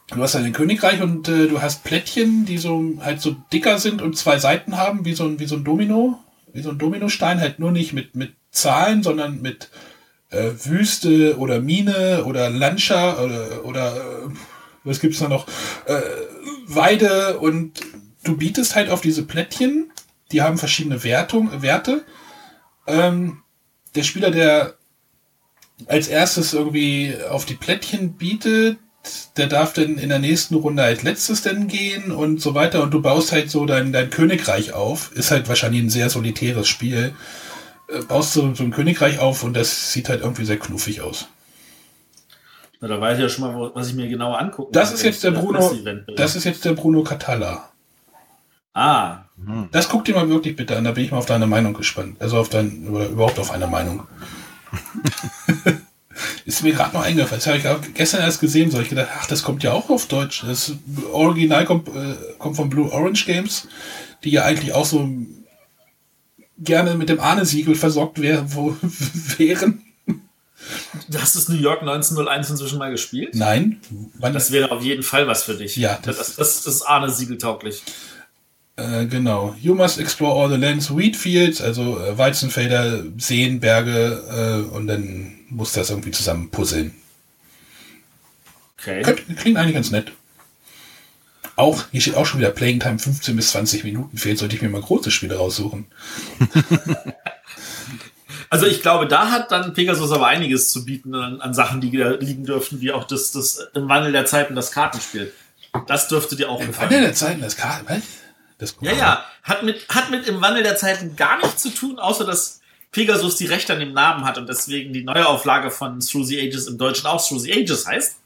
du hast ein Königreich und äh, du hast Plättchen, die so halt so dicker sind und zwei Seiten haben, wie so ein, wie so ein Domino, wie so ein Dominostein, halt nur nicht mit, mit Zahlen, sondern mit äh, Wüste oder Mine oder Landschaft oder, oder äh, was gibt's da noch? Äh, Weide und du bietest halt auf diese Plättchen, die haben verschiedene Wertung, Werte. Ähm, der Spieler, der als erstes irgendwie auf die Plättchen bietet, der darf dann in der nächsten Runde als letztes denn gehen und so weiter und du baust halt so dein, dein Königreich auf. Ist halt wahrscheinlich ein sehr solitäres Spiel. Äh, baust so, so ein Königreich auf und das sieht halt irgendwie sehr knuffig aus. Na, da weiß ich ja schon mal, was ich mir genauer angucken Das kann, ist jetzt der Bruno, das ist jetzt der Bruno Catalla. ah, Das guck dir mal wirklich bitte an, da bin ich mal auf deine Meinung gespannt. Also auf dein, oder überhaupt auf eine Meinung. ist mir gerade noch eingefallen. Das habe ich auch gestern erst gesehen, so ich gedacht, ach, das kommt ja auch auf Deutsch. Das Original kommt, äh, kommt von Blue Orange Games, die ja eigentlich auch so gerne mit dem Ahne-Siegel versorgt wär, wo, wären. du hast das New York 1901 inzwischen mal gespielt? Nein. Das wäre auf jeden Fall was für dich. Ja, das, das- das, das ist Arne siegeltauglich. Äh, genau. You must explore all the lands, wheat fields, also äh, Weizenfelder, Seen, Berge äh, und dann muss das irgendwie zusammen puzzeln. Okay. Könnt, klingt eigentlich ganz nett. Auch, hier steht auch schon wieder Playing Time 15 bis 20 Minuten fehlt, sollte ich mir mal große Spiele raussuchen. Also ich glaube, da hat dann Pegasus aber einiges zu bieten an, an Sachen, die da liegen dürften, wie auch das, das im Wandel der Zeiten das Kartenspiel. Das dürfte dir auch Wann gefallen. der Zeiten das Karten, was? Das Ja, ja, hat mit, hat mit im Wandel der Zeiten gar nichts zu tun, außer dass Pegasus die Rechte an dem Namen hat und deswegen die Neuauflage von Through the Ages im Deutschen auch Through the Ages heißt.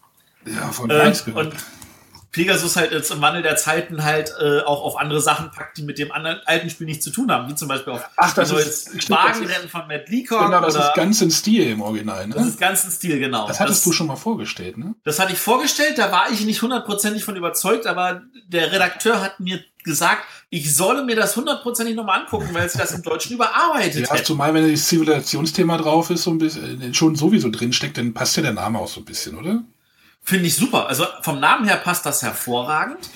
Ja, von Äh, und Pegasus halt jetzt im Wandel der Zeiten halt äh, auch auf andere Sachen packt, die mit dem anderen alten Spiel nichts zu tun haben, wie zum Beispiel auf Ach, das ist- das Wagenrennen von Matt Leacock Genau, das oder ist ganz in Stil im Original, das ne? ist ganz im Stil, genau. Das hattest du schon mal vorgestellt, ne? Das hatte ich vorgestellt, da war ich nicht hundertprozentig von überzeugt, aber der Redakteur hat mir gesagt, ich solle mir das hundertprozentig nochmal angucken, weil sie das im Deutschen überarbeitet Ja, zumal wenn das Zivilisationsthema drauf ist, so ein bisschen, äh, schon sowieso drin steckt, dann passt ja der Name auch so ein bisschen, oder? Finde ich super. Also vom Namen her passt das hervorragend.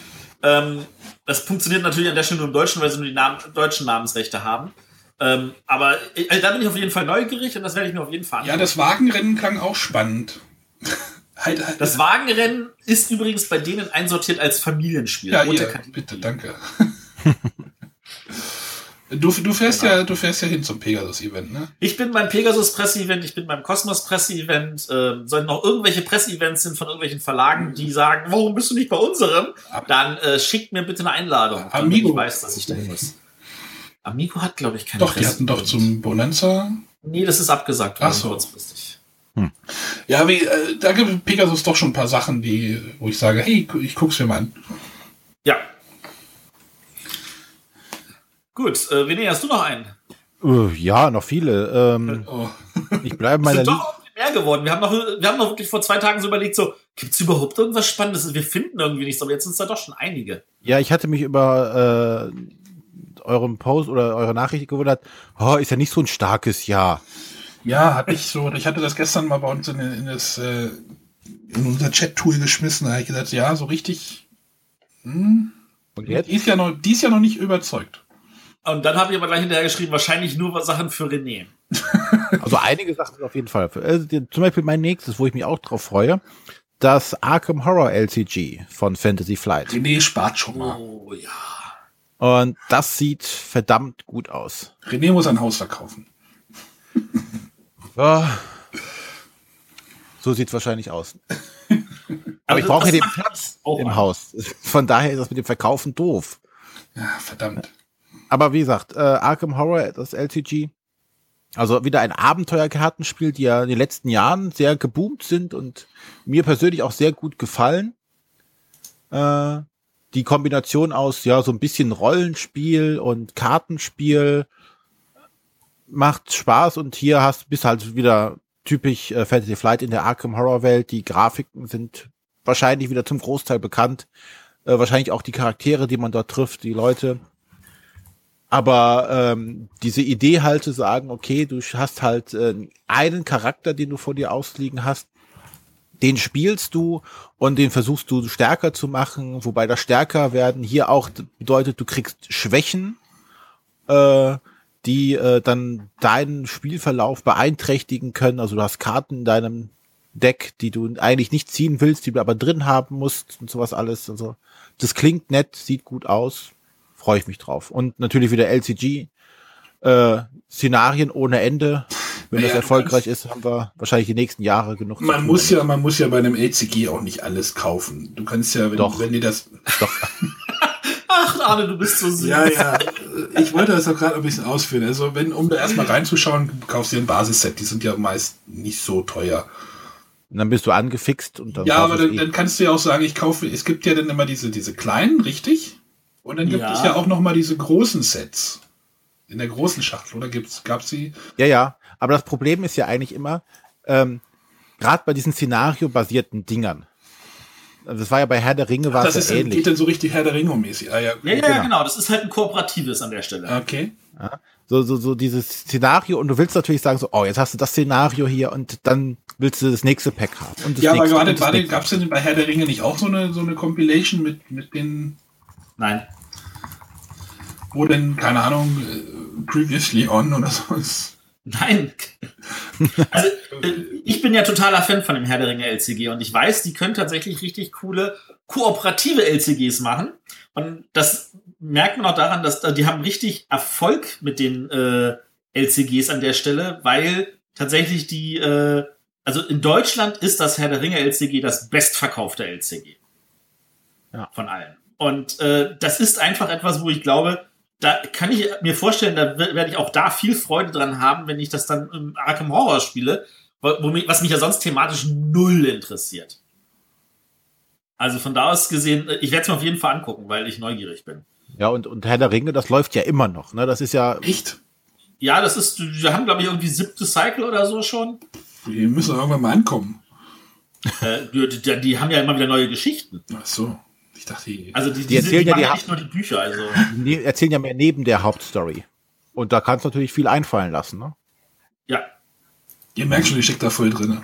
Ähm, das funktioniert natürlich an der Stelle nur im Deutschen, weil sie nur die Namen, deutschen Namensrechte haben. Ähm, aber äh, da bin ich auf jeden Fall neugierig und das werde ich mir auf jeden Fall Ja, angucken. das Wagenrennen klang auch spannend. halt, halt, Das Wagenrennen ist übrigens bei denen einsortiert als Familienspiel. ja, Kategorie. bitte, danke. du, du fährst ja, du fährst ja hin zum Pegasus-Event, ne? Ich bin beim Pegasus Presse-Event, ich bin beim Kosmos Presse-Event. Ähm, sollen noch irgendwelche Presse-Events sind von irgendwelchen Verlagen, die sagen, warum bist du nicht bei unserem? Dann äh, schickt mir bitte eine Einladung, Amigo. ich weiß, dass ich da muss. Amigo hat, glaube ich, keine Doch, die hatten doch zum Bonanza. Nee, das ist abgesagt Ach worden, so. kurzfristig. Ja, wie, äh, da gibt Pegasus doch schon ein paar Sachen, die, wo ich sage, hey, ich guck's mir mal an. Ja. Gut, äh, René, hast du noch einen? Äh, ja, noch viele. Ähm, Oh. ich bleibe Es meiner sind Linie. mehr geworden. Wir haben noch, wir haben noch wirklich vor zwei Tagen so überlegt, so, gibt's überhaupt irgendwas Spannendes? Wir finden irgendwie nichts, aber jetzt sind es da doch schon einige. Ja, ich hatte mich über äh, euren Post oder eure Nachricht gewundert. Oh, ist ja nicht so ein starkes Jahr. Ja, hatte ich so, ich hatte das gestern mal bei uns in, in das, äh, in unser Chat-Tool geschmissen, da habe ich gesagt, ja, so richtig, hm, Und die jetzt? ist ja noch, die ist ja noch nicht überzeugt. Und dann habe ich aber gleich hinterher geschrieben, wahrscheinlich nur Sachen für René. Also einige Sachen auf jeden Fall. Also zum Beispiel mein nächstes, wo ich mich auch drauf freue, das Arkham Horror LCG von Fantasy Flight. René spart schon mal. Oh ja. Und das sieht verdammt gut aus. René muss ein Haus verkaufen. Ja. So sieht's wahrscheinlich aus. Aber ich Also brauche den Platz auch im an. Haus. Von daher ist das mit dem Verkaufen doof. Ja, verdammt. Aber wie gesagt, äh, Arkham Horror, das LCG, also wieder ein Abenteuerkartenspiel, die ja in den letzten Jahren sehr geboomt sind und mir persönlich auch sehr gut gefallen. Äh, die Kombination aus ja so ein bisschen Rollenspiel und Kartenspiel macht Spaß und hier hast bist halt wieder typisch äh, Fantasy Flight in der Arkham Horror Welt. Die Grafiken sind wahrscheinlich wieder zum Großteil bekannt. Äh, wahrscheinlich auch die Charaktere, die man dort trifft, die Leute. Aber ähm, diese Idee halt zu sagen, okay, du hast halt äh, einen Charakter, den du vor dir ausliegen hast, den spielst du und den versuchst du stärker zu machen, wobei das stärker werden hier auch bedeutet, du kriegst Schwächen, äh, die äh, dann deinen Spielverlauf beeinträchtigen können. Also du hast Karten in deinem Deck, die du eigentlich nicht ziehen willst, die du aber drin haben musst und sowas alles. Also das klingt nett, sieht gut aus, freue ich mich drauf. Und natürlich wieder LCG, äh, Szenarien ohne Ende. Wenn Naja, das erfolgreich ist, haben wir wahrscheinlich die nächsten Jahre genug. zu Man tun muss ja, man muss ja bei einem LCG auch nicht alles kaufen. Du kannst ja, wenn, Doch. wenn dir das. Ach, Arne, du bist so süß. Ja, ja. Ich wollte das auch gerade ein bisschen ausführen. Also, wenn, um da erstmal reinzuschauen, kaufst du dir ein Basisset. Die sind ja meist nicht so teuer. Und dann bist du angefixt und dann. Ja, aber dann, eh. dann kannst du ja auch sagen, ich kaufe, es gibt ja dann immer diese, diese kleinen, richtig? Und dann gibt Ja. es ja auch noch mal diese großen Sets. In der großen Schachtel, oder gibt's, gab's sie? Ja, ja. Aber das Problem ist ja eigentlich immer, ähm, gerade bei diesen Szenario-basierten Dingern. Also Das war ja bei Herr der Ringe war Das es ist, ja geht ähnlich. dann so richtig Herr der Ringe-mäßig. Ah, ja. Ja, ja, Genau. genau. Das ist halt ein kooperatives an der Stelle. Okay. So, so, so dieses Szenario und du willst natürlich sagen so, oh, jetzt hast du das Szenario hier und dann willst du das nächste Pack haben. Und das Ja, aber nächste gerade, gerade gab es denn bei Herr der Ringe nicht auch so eine, so eine Compilation mit, mit den, Nein. wo denn, keine Ahnung, äh, Previously On oder sowas? Nein. Also, äh, ich bin ja totaler Fan von dem Herr der Ringe LCG und ich weiß, die können tatsächlich richtig coole kooperative LCGs machen. Und das merkt man auch daran, dass die haben richtig Erfolg mit den äh, LCGs an der Stelle, weil tatsächlich die, äh, also in Deutschland ist das Herr der Ringe LCG das bestverkaufte LCG. Ja. Von allen. Und äh, das ist einfach etwas, wo ich glaube, da kann ich mir vorstellen, da wer- werde ich auch da viel Freude dran haben, wenn ich das dann im Arkham Horror spiele, mich, was mich ja sonst thematisch null interessiert. Also von da aus gesehen, äh, ich werde es mir auf jeden Fall angucken, weil ich neugierig bin. Ja, und, und Herr der Ringe, das läuft ja immer noch. Ne? Das ist ja, Echt? Ja, das ist, wir haben glaube ich irgendwie siebte Cycle oder so schon. Die müssen irgendwann mal ankommen. Äh, die, die, die haben ja immer wieder neue Geschichten. Ach so. Ich dachte, die, Also die, Die die, sind, erzählen die ja machen die ja Ha- nicht nur die Bücher. Also die erzählen ja mehr neben der Hauptstory. Und da kannst du natürlich viel einfallen lassen. Ne? ja, ihr merkt schon, die steckt da voll drin.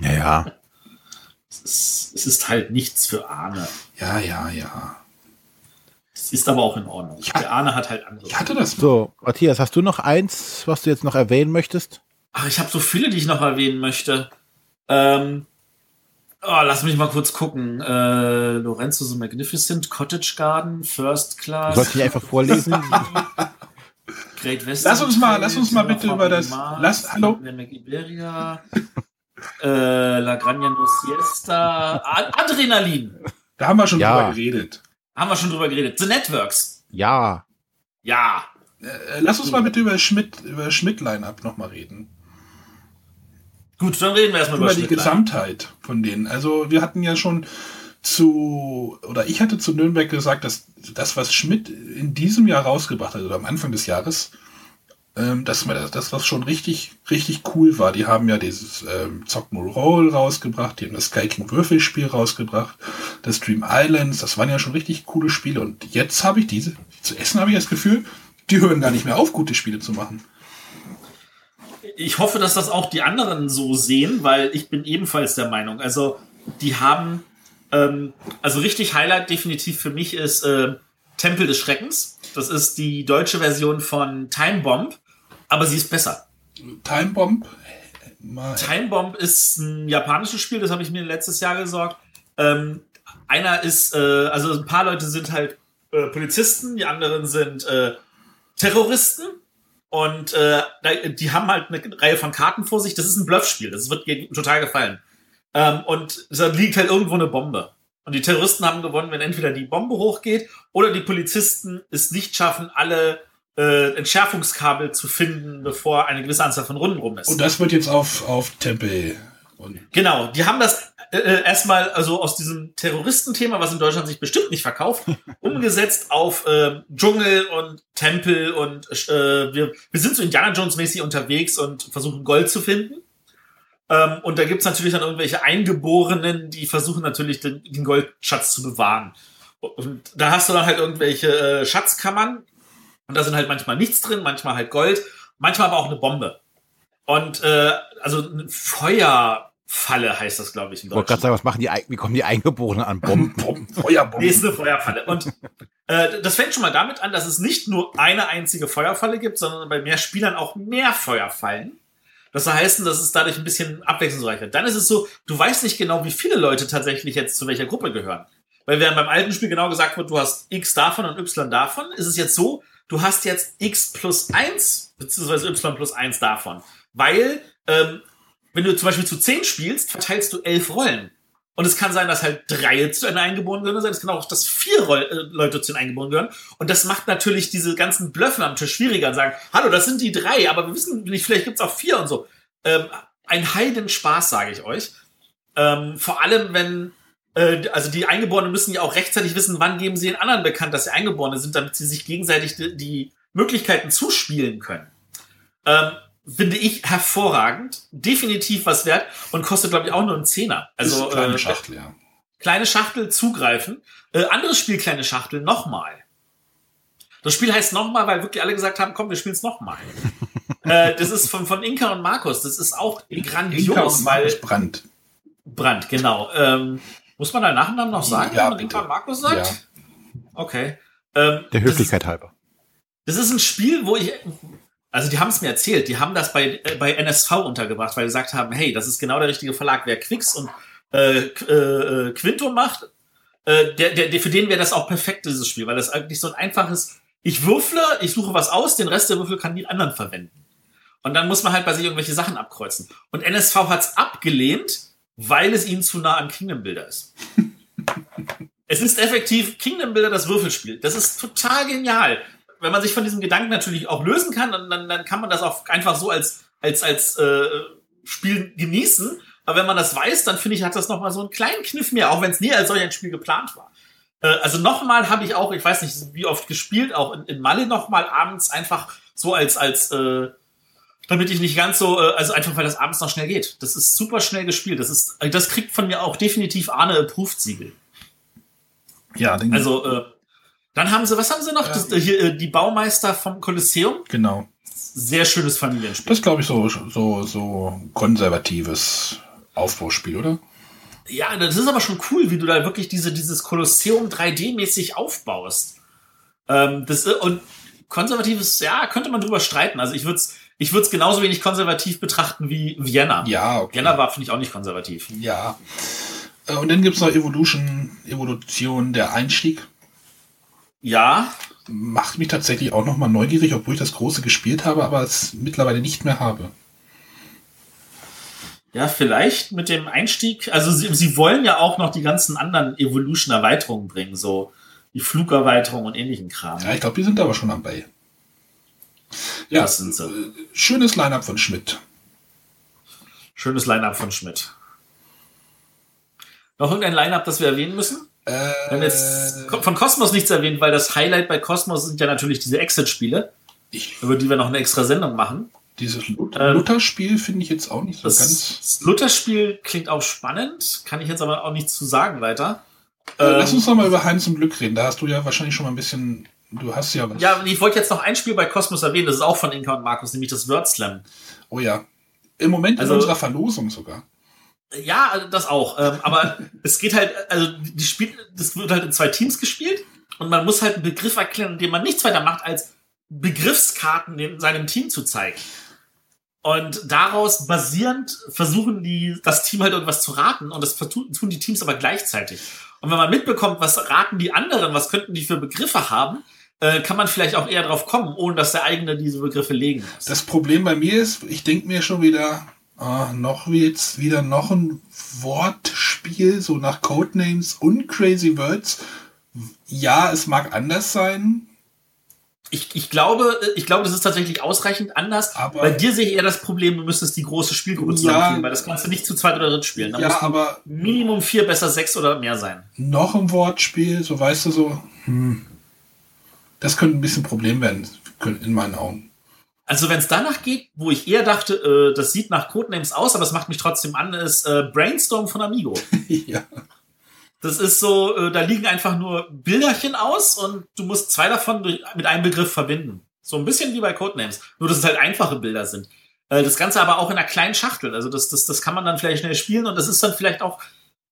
Ja, ja. es ist, es ist halt nichts für Arne. Ja, ja, ja. Es ist aber auch in Ordnung. Ja. Der Arne hat halt andere. Ich hatte das. So, Matthias, hast du noch eins, was du jetzt noch erwähnen möchtest? Ach, ich habe so viele, die ich noch erwähnen möchte. Ähm, oh, lass mich mal kurz gucken. Äh, Lorenzo the Magnificent, Cottage Garden, First Class, sollst nicht einfach vorlesen. Great Western. Lass uns mal- Trail, lass uns mal bitte über das- Mars, lass- hallo? Iberia, äh, La Granja No Siesta, Ad Adrenalin. Da haben wir schon Ja. drüber geredet. Haben wir schon drüber geredet. The Networks. ja. Ja. Äh, lass uns mal bitte über Schmidt, über Schmidt-Line-Up nochmal reden. Gut, dann reden wir erstmal über, Über die. Gesamtheit von denen. Also wir hatten ja schon zu, oder ich hatte zu Nürnberg gesagt, dass das, was Schmidt in diesem Jahr rausgebracht hat, oder am Anfang des Jahres, ähm, dass man das, das, was schon richtig, richtig cool war. Die haben ja dieses ähm, Zockmo Roll rausgebracht, die haben das Sky King Würfelspiel rausgebracht, das Dream Islands, das waren ja schon richtig coole Spiele. Und jetzt habe ich diese, zu essen habe ich das Gefühl, die hören gar nicht mehr auf, gute Spiele zu machen. Ich hoffe, dass das auch die anderen so sehen, weil ich bin ebenfalls der Meinung. Also, die haben, ähm, also richtig Highlight definitiv für mich ist äh, Tempel des Schreckens. Das ist die deutsche Version von Time Bomb, aber sie ist besser. Time Bomb. Mal. Time Bomb ist ein japanisches Spiel, das habe ich mir letztes Jahr gesorgt. Ähm, einer ist, äh, also ein paar Leute sind halt äh, Polizisten, die anderen sind äh, Terroristen. Und äh, die haben halt eine Reihe von Karten vor sich. Das ist ein Bluffspiel. Das wird total gefallen. Ähm, und da liegt halt irgendwo eine Bombe. Und die Terroristen haben gewonnen, wenn entweder die Bombe hochgeht oder die Polizisten es nicht schaffen, alle äh, Entschärfungskabel zu finden, bevor eine gewisse Anzahl von Runden rum ist. Und das wird jetzt auf, auf Tempel. Genau, die haben das äh, äh, erstmal also aus diesem Terroristenthema, was in Deutschland sich bestimmt nicht verkauft, umgesetzt auf äh, Dschungel und Tempel und äh, wir, wir sind so Indiana Jones mäßig unterwegs und versuchen Gold zu finden. Ähm, und da gibt's natürlich dann irgendwelche Eingeborenen, die versuchen natürlich den, den Goldschatz zu bewahren. Und da hast du dann halt irgendwelche äh, Schatzkammern und da sind halt manchmal nichts drin, manchmal halt Gold, manchmal aber auch eine Bombe. Und äh, also ein Feuerfalle heißt das, glaube ich, in Deutschland. Ich wollte gerade sagen, was machen die, wie kommen die Eingeborenen an Bomben? Feuerbomben. Nee, ist eine Feuerfalle. Und äh, das fängt schon mal damit an, dass es nicht nur eine einzige Feuerfalle gibt, sondern bei mehr Spielern auch mehr Feuerfallen. Das heißt, dass es dadurch ein bisschen abwechslungsreicher. Dann ist es so, du weißt nicht genau, wie viele Leute tatsächlich jetzt zu welcher Gruppe gehören. Weil während beim alten Spiel genau gesagt wird, du hast X davon und Y davon, ist es jetzt so, du hast jetzt X plus eins beziehungsweise Y plus eins davon. Weil, ähm, wenn du zum Beispiel zu zehn spielst, verteilst du elf Rollen. Und es kann sein, dass halt drei zu den Eingeborenen gehören sein. Es kann auch, dass vier äh, Leute zu den Eingeborenen gehören. Und das macht natürlich diese ganzen Blöffen am Tisch schwieriger und sagen, hallo, das sind die drei, aber wir wissen nicht, vielleicht gibt's auch vier und so. Ähm, ein Heidenspaß, sage ich euch. Ähm, vor allem, wenn äh, also die Eingeborenen müssen ja auch rechtzeitig wissen, wann geben sie den anderen bekannt, dass sie Eingeborene sind, damit sie sich gegenseitig die, die Möglichkeiten zuspielen können. Ähm, finde ich hervorragend, definitiv was wert und kostet, glaube ich, auch nur einen Zehner. Also kleine äh, Schachtel, ja. Kleine Schachtel zugreifen. Äh, anderes Spiel, kleine Schachtel, nochmal. Das Spiel heißt nochmal, weil wirklich alle gesagt haben, komm, wir spielen es nochmal. äh, das ist von, von Inka und Markus. Das ist auch grandios, Inka und weil. Brand. Brand, genau. Ähm, muss man deinen Nachnamen noch sagen, ja, wenn man Inka und Markus sagt? Ja. Okay. Ähm, Der Höflichkeit ist, halber. Das ist ein Spiel, wo ich, also die haben es mir erzählt, die haben das bei, äh, bei NSV untergebracht, weil sie gesagt haben, hey, das ist genau der richtige Verlag. Wer Quicks und äh, äh, Quinto macht, äh, der, der, der, für den wäre das auch perfekt, dieses Spiel, weil das eigentlich so ein einfaches, ich würfle, ich suche was aus, den Rest der Würfel kann die anderen verwenden. Und dann muss man halt bei sich irgendwelche Sachen abkreuzen. Und NSV hat's abgelehnt, weil es ihnen zu nah an Kingdom Builder ist. es ist effektiv Kingdom Builder das Würfelspiel. Das ist total genial wenn man sich von diesem Gedanken natürlich auch lösen kann, dann, dann, dann kann man das auch einfach so als, als, als äh, Spiel genießen. Aber wenn man das weiß, dann finde ich, hat das nochmal so einen kleinen Kniff mehr, auch wenn es nie als solch ein Spiel geplant war. Äh, also nochmal habe ich auch, ich weiß nicht, wie oft gespielt, auch in, in Malle nochmal abends einfach so als, als äh, damit ich nicht ganz so, äh, also einfach weil das abends noch schnell geht. Das ist super schnell gespielt. Das ist, das kriegt von mir auch definitiv Arne Approved Siegel. Ja, also äh, dann haben sie, was haben sie noch? Das, äh, hier, äh, die Baumeister vom Kolosseum. Genau. Sehr schönes Familienspiel. Das glaube ich so, so, so konservatives Aufbauspiel, oder? Ja, das ist aber schon cool, wie du da wirklich diese, dieses Kolosseum 3D-mäßig aufbaust. Ähm, das, äh, und konservatives, ja, könnte man drüber streiten. Also ich würde es ich würd's genauso wenig konservativ betrachten wie Vienna. Ja, okay. Vienna war, finde ich, auch nicht konservativ. Ja. Und dann gibt's noch Evolution, Evolution, der Einstieg. Ja. Macht mich tatsächlich auch nochmal neugierig, obwohl ich das große gespielt habe, aber es mittlerweile nicht mehr habe. Ja, vielleicht mit dem Einstieg. Also sie, sie wollen ja auch noch die ganzen anderen Evolution-Erweiterungen bringen, so die Flugerweiterung und ähnlichen Kram. Ja, ich glaube, die sind aber schon dabei. Ja, das sind sie. Äh, schönes Line-Up von Schmidt. Schönes Line-Up von Schmidt. Noch irgendein Line-Up, das wir erwähnen müssen? Äh, wir haben jetzt von Cosmos nichts erwähnt, weil das Highlight bei Cosmos sind ja natürlich diese Exit-Spiele, über die wir noch eine extra Sendung machen. Dieses ähm, Luther-Spiel finde ich jetzt auch nicht so das ganz. Das Luther-Spiel klingt auch spannend, kann ich jetzt aber auch nichts zu sagen weiter. Äh, ähm, lass uns noch mal über Heinz im Glück reden. Da hast du ja wahrscheinlich schon mal ein bisschen. Du hast ja was. Ja, ich wollte jetzt noch ein Spiel bei Cosmos erwähnen, das ist auch von Inka und Markus, nämlich das Word Slam. Oh ja. Im Moment also, in unserer Verlosung sogar. Ja, das auch. Ähm, aber es geht halt, also die Spiel, das wird halt in zwei Teams gespielt und man muss halt einen Begriff erklären, indem man nichts weiter macht, als Begriffskarten in seinem Team zu zeigen. Und daraus basierend versuchen die, das Team halt irgendwas zu raten und das tun die Teams aber gleichzeitig. Und wenn man mitbekommt, was raten die anderen, was könnten die für Begriffe haben, äh, kann man vielleicht auch eher drauf kommen, ohne dass der eigene diese Begriffe legen muss. Das Problem bei mir ist, ich denke mir schon wieder, ah, noch jetzt wieder noch ein Wortspiel, so nach Codenames und Crazy Words. Ja, es mag anders sein, ich, ich glaube, ich glaube, das ist tatsächlich ausreichend anders. Aber Bei dir sehe ich eher das Problem, du müsstest die große Spielgruppe zusammenführen, ja, weil das kannst du nicht zu zweit oder dritt spielen. Da ja, aber Minimum vier, besser sechs oder mehr sein. Noch ein Wortspiel, so weißt du so. Hm, das könnte ein bisschen ein Problem werden, in meinen Augen. Also wenn es danach geht, wo ich eher dachte, äh, das sieht nach Codenames aus, aber es macht mich trotzdem an, ist äh, Brainstorm von Amigo. ja. Das ist so, äh, da liegen einfach nur Bilderchen aus und du musst zwei davon durch, mit einem Begriff verbinden. So ein bisschen wie bei Codenames. Nur, dass es halt einfache Bilder sind. Äh, das Ganze aber auch in einer kleinen Schachtel. Also das, das, das kann man dann vielleicht schnell spielen und das ist dann vielleicht auch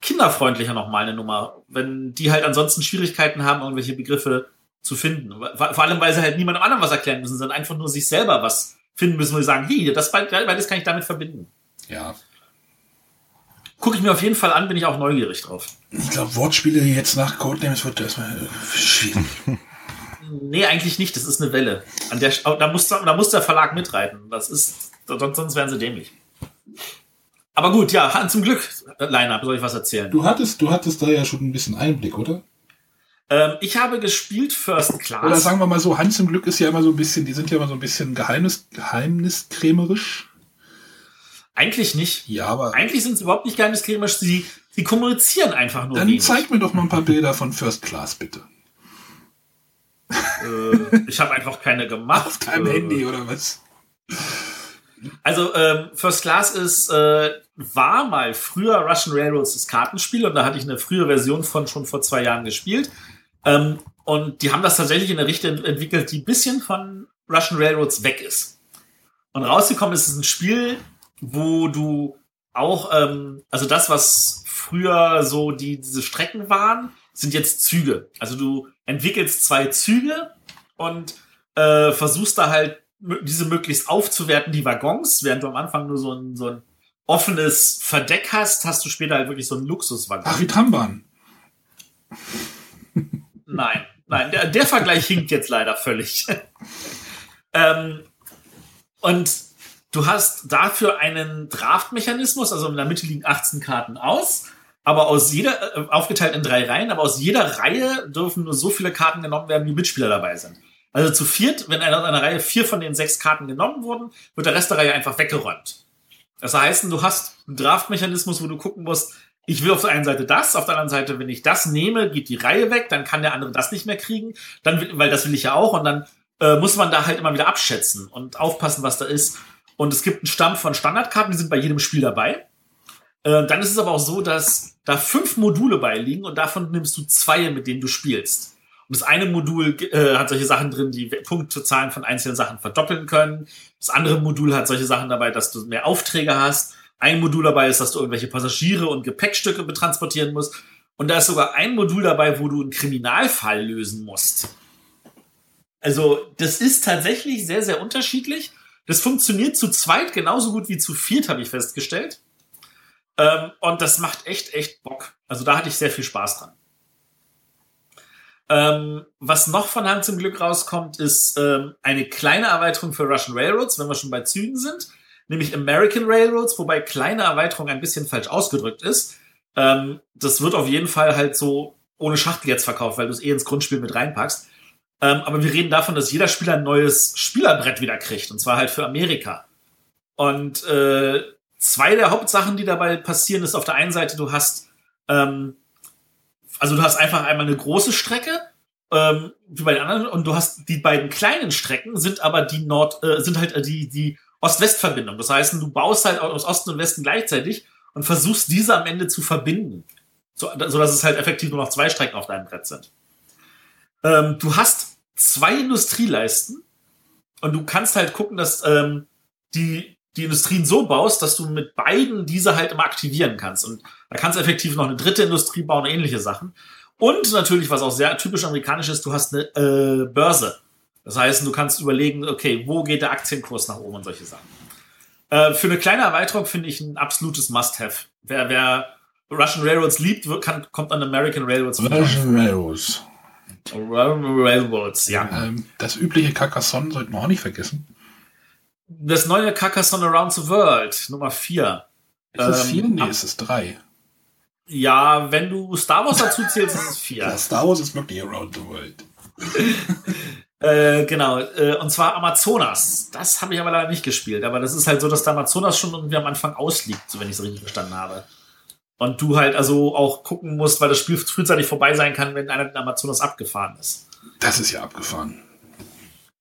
kinderfreundlicher nochmal eine Nummer, wenn die halt ansonsten Schwierigkeiten haben, irgendwelche Begriffe zu finden. Vor allem, weil sie halt niemandem anderen was erklären müssen, sondern einfach nur sich selber was finden müssen, wo sie sagen, hey, das beides kann ich damit verbinden. Ja, Gucke ich mir auf jeden Fall an, bin ich auch neugierig drauf. Ich glaube, Wortspiele jetzt nach Codenames wird erstmal äh, schwierig. nee, eigentlich nicht. Das ist eine Welle. An der, da, muss, da muss der Verlag mitreiten. Das ist, sonst wären sie dämlich. Aber gut, ja, zum Glück, Line-Up, soll ich was erzählen? Du hattest, du hattest da ja schon ein bisschen Einblick, oder? Ähm, ich habe gespielt First Class. Oder sagen wir mal so, Hans zum Glück ist ja immer so ein bisschen, die sind ja immer so ein bisschen geheimnis, geheimniskrämerisch. Eigentlich nicht. Ja, aber. Eigentlich sind sie überhaupt nicht geheimniskrämerisch. Sie, sie kommunizieren einfach nur. Dann wenig. zeig mir doch mal ein paar Bilder von First Class, bitte. Äh, ich habe einfach keine gemacht. Auf deinem äh, Handy oder was? Also ähm, First Class ist äh, war mal früher Russian Railroads das Kartenspiel und da hatte ich eine frühe Version von schon vor zwei Jahren gespielt. Ähm, und die haben das tatsächlich in eine Richtung entwickelt, die ein bisschen von Russian Railroads weg ist. Und rausgekommen ist es ein Spiel, wo du auch, ähm, also das, was früher so die, diese Strecken waren, sind jetzt Züge. Also du entwickelst zwei Züge und äh, versuchst da halt diese möglichst aufzuwerten, die Waggons, während du am Anfang nur so ein, so ein offenes Verdeck hast, hast du später halt wirklich so einen Luxuswaggon. Ach, wie Trambahn. Nein, nein, der, der Vergleich hinkt jetzt leider völlig. ähm, und Du hast dafür einen Draft-Mechanismus, also in der Mitte liegen 18 Karten aus, aber aus jeder, äh, aufgeteilt in drei Reihen, aber aus jeder Reihe dürfen nur so viele Karten genommen werden, wie Mitspieler dabei sind. Also zu viert, wenn in einer Reihe vier von den sechs Karten genommen wurden, wird der Rest der Reihe einfach weggeräumt. Das heißt, du hast einen Draft-Mechanismus, wo du gucken musst, ich will auf der einen Seite das, auf der anderen Seite, wenn ich das nehme, geht die Reihe weg, dann kann der andere das nicht mehr kriegen, dann, weil das will ich ja auch, und dann äh, muss man da halt immer wieder abschätzen und aufpassen, was da ist. Und es gibt einen Stamm von Standardkarten, die sind bei jedem Spiel dabei. Äh, dann ist es aber auch so, dass da fünf Module beiliegen und davon nimmst du zwei, mit denen du spielst. Und das eine Modul äh, hat solche Sachen drin, die Punktezahlen von einzelnen Sachen verdoppeln können. Das andere Modul hat solche Sachen dabei, dass du mehr Aufträge hast. Ein Modul dabei ist, dass du irgendwelche Passagiere und Gepäckstücke betransportieren musst. Und da ist sogar ein Modul dabei, wo du einen Kriminalfall lösen musst. Also, das ist tatsächlich sehr, sehr unterschiedlich. Das funktioniert zu zweit genauso gut wie zu viert, habe ich festgestellt. Ähm, und das macht echt, echt Bock. Also da hatte ich sehr viel Spaß dran. Ähm, was noch von Hand zum Glück rauskommt, ist ähm, eine kleine Erweiterung für Russian Railroads, wenn wir schon bei Zügen sind, nämlich American Railroads, wobei kleine Erweiterung ein bisschen falsch ausgedrückt ist. Ähm, das wird auf jeden Fall halt so ohne Schachtel jetzt verkauft, weil du es eh ins Grundspiel mit reinpackst. Ähm, aber wir reden davon, dass jeder Spieler ein neues Spielerbrett wieder kriegt, und zwar halt für Amerika. Und äh, zwei der Hauptsachen, die dabei passieren, ist auf der einen Seite, du hast, ähm, also du hast einfach einmal eine große Strecke, ähm, wie bei den anderen, und du hast die beiden kleinen Strecken sind aber die Nord, äh, sind halt äh, die, die Ost-West-Verbindung. Das heißt, du baust halt aus Osten und Westen gleichzeitig und versuchst diese am Ende zu verbinden. So, dass es halt effektiv nur noch zwei Strecken auf deinem Brett sind. Ähm, du hast zwei Industrieleisten und du kannst halt gucken, dass ähm, die, die Industrien so baust, dass du mit beiden diese halt immer aktivieren kannst. Und da kannst du effektiv noch eine dritte Industrie bauen, ähnliche Sachen. Und natürlich, was auch sehr typisch amerikanisch ist, du hast eine äh, Börse. Das heißt, du kannst überlegen, okay, wo geht der Aktienkurs nach oben und solche Sachen. Äh, für eine kleine Erweiterung finde ich ein absolutes Must-Have. Wer, wer Russian Railroads liebt, wird- kann, kommt an American Railroads. Russian Railroads. Railroads, ja. Ähm, das übliche Carcassonne sollten wir auch nicht vergessen. Das neue Carcassonne Around the World, Nummer 4. Ist es Ähm, vier? Nee, ab- es ist drei. Ja, wenn du Star Wars dazu zählst, ist es 4. Ja, Star Wars ist wirklich Around the World. Äh, genau, äh, und zwar Amazonas. Das habe ich aber leider nicht gespielt. Aber das ist halt so, dass der Amazonas schon irgendwie am Anfang ausliegt, so wenn ich es richtig verstanden habe. Und du halt also auch gucken musst, weil das Spiel frühzeitig vorbei sein kann, wenn einer den Amazonas abgefahren ist. Das ist ja abgefahren.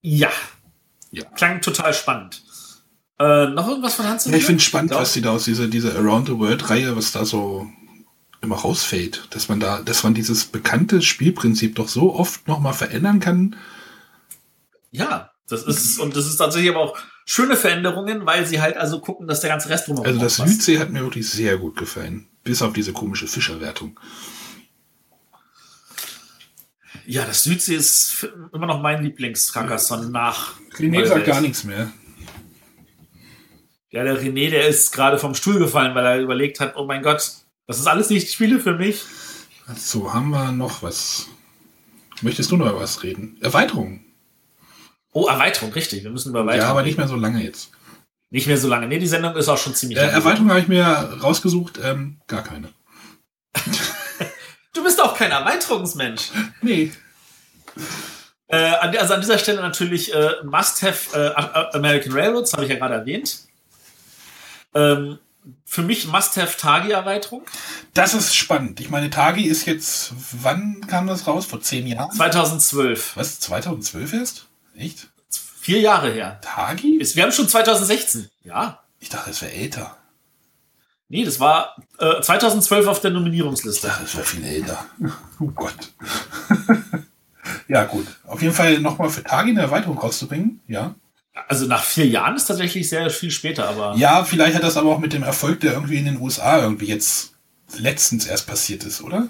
Ja. Ja. Klang total spannend. Äh, noch irgendwas von Hans? Ja, ich finde spannend, Doch. was die da aus dieser, dieser Around the World-Reihe, was da so immer rausfällt. Dass man da, dass man dieses bekannte Spielprinzip doch so oft nochmal verändern kann. Ja, das ist, und das ist tatsächlich aber auch schöne Veränderungen, weil sie halt also gucken, dass der ganze Rest drumherum Also das. Südsee hat mir wirklich sehr gut gefallen. Bis auf diese komische Fischerwertung. Ja, das Südsee ist immer noch mein Lieblings-Carcassonne nach. René sagt gar nichts mehr. Ja, der René, der ist gerade vom Stuhl gefallen, weil er überlegt hat, oh mein Gott, das ist alles nicht Spiele für mich. So, haben wir noch was. Möchtest du noch was reden? Erweiterung. Oh, Erweiterung, richtig. Wir müssen über Erweiterung. Ja, aber nicht mehr so lange jetzt. nicht mehr so lange. Nee, die Sendung ist auch schon ziemlich Äh. Erweiterung habe ich mir rausgesucht. Ähm, gar keine. Du bist auch kein Erweiterungsmensch. Nee. Äh, also an dieser Stelle natürlich äh, Must-Have äh, American Railroads, habe ich ja gerade erwähnt. Ähm, für mich Must-Have Tagi-Erweiterung. Das ist spannend. Ich meine, Tagi ist jetzt, wann kam das raus? Vor zehn Jahren? 2012. Was? 2012 erst? Echt? Vier Jahre her. Tagi? Ist- Wir haben schon 2016. Ja. Ich dachte, es wäre älter. Nee, das war äh, 2012 auf der Ich Nominierungsliste. dachte, es wäre viel älter. Oh Gott. ja, gut. Auf jeden Fall nochmal für Tagi eine Erweiterung rauszubringen. Ja. Also nach vier Jahren ist tatsächlich sehr viel später, aber Ja, vielleicht hat das aber auch mit dem Erfolg, der irgendwie in den USA irgendwie jetzt letztens erst passiert ist, oder?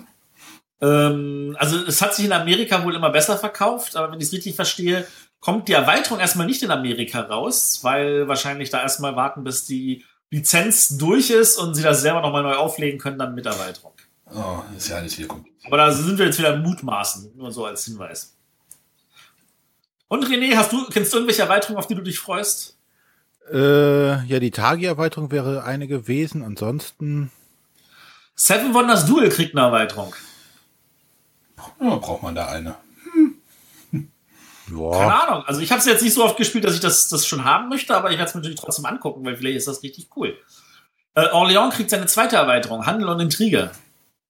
ähm, also es hat sich in Amerika wohl immer besser verkauft, aber wenn ich es richtig verstehe, kommt die Erweiterung erstmal nicht in Amerika raus, weil wahrscheinlich da erstmal warten, bis die Lizenz durch ist und sie das selber nochmal neu auflegen können, dann mit Erweiterung. Oh, ist ja alles wieder kompliziert. Aber da sind wir jetzt wieder im Mutmaßen, nur so als Hinweis. Und René, hast du, kennst du irgendwelche Erweiterungen, auf die du dich freust? Äh, ja, die Tagi-Erweiterung wäre eine gewesen. Ansonsten, Seven Wonders Duel kriegt eine Erweiterung. Ja, braucht man da eine. Keine ja, Ahnung. Also ich habe es jetzt nicht so oft gespielt, dass ich das, das schon haben möchte, aber ich werde es mir natürlich trotzdem angucken, weil vielleicht ist das richtig cool. Äh, Orléans kriegt seine zweite Erweiterung, Handel und Intrige.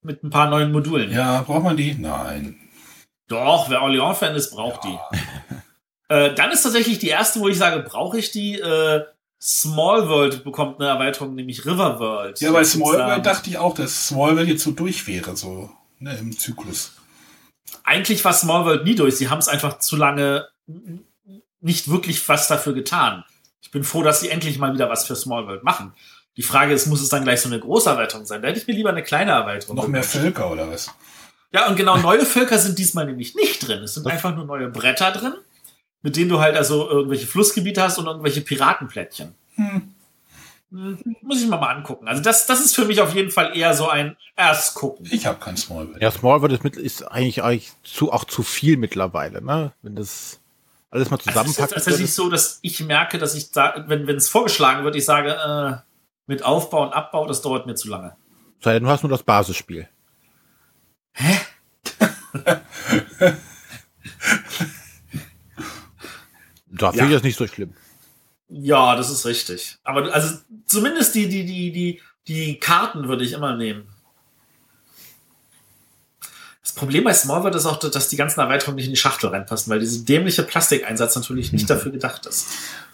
Mit ein paar neuen Modulen. Ja, braucht man die? Nein. Doch, wer Orléans-Fan ist, braucht die. Äh, dann ist tatsächlich die erste, wo ich sage, brauche ich die. Äh, Small World bekommt eine Erweiterung, nämlich River World. Ja, bei Small World dachte ich auch, dass Small World jetzt so durch wäre, so ne, im Zyklus. Eigentlich war Small World nie durch. Sie haben es einfach zu lange nicht wirklich was dafür getan. Ich bin froh, dass sie endlich mal wieder was für Small World machen. Die Frage ist, muss es dann gleich so eine große Erweiterung sein? Da hätte ich mir lieber eine kleine Erweiterung. Noch mehr. Völker oder was? Ja, und genau neue Völker sind diesmal nämlich nicht drin. Es sind einfach nur neue Bretter drin, mit denen du halt also irgendwelche Flussgebiete hast und irgendwelche Piratenplättchen. Hm. Muss ich mir mal angucken. Also das, das ist für mich auf jeden Fall eher so ein erst gucken. Ich habe kein Small World. ja, Small World ist, mit, ist eigentlich, eigentlich zu, auch zu viel mittlerweile, ne? Wenn das alles mal Also es ist zusammenpackt. tatsächlich so, dass ich merke, dass ich da, wenn wenn es vorgeschlagen wird, ich sage, äh, mit Aufbau und Abbau, das dauert mir zu lange. Sei denn, du hast nur das Basisspiel. Hä? Da finde ich das nicht so schlimm. Ja, das ist richtig. Aber also zumindest die, die, die, die, die Karten würde ich immer nehmen. Das Problem bei Small World ist auch, dass die ganzen Erweiterungen nicht in die Schachtel reinpassen, weil diese dämliche Plastikeinsatz natürlich nicht dafür gedacht ist.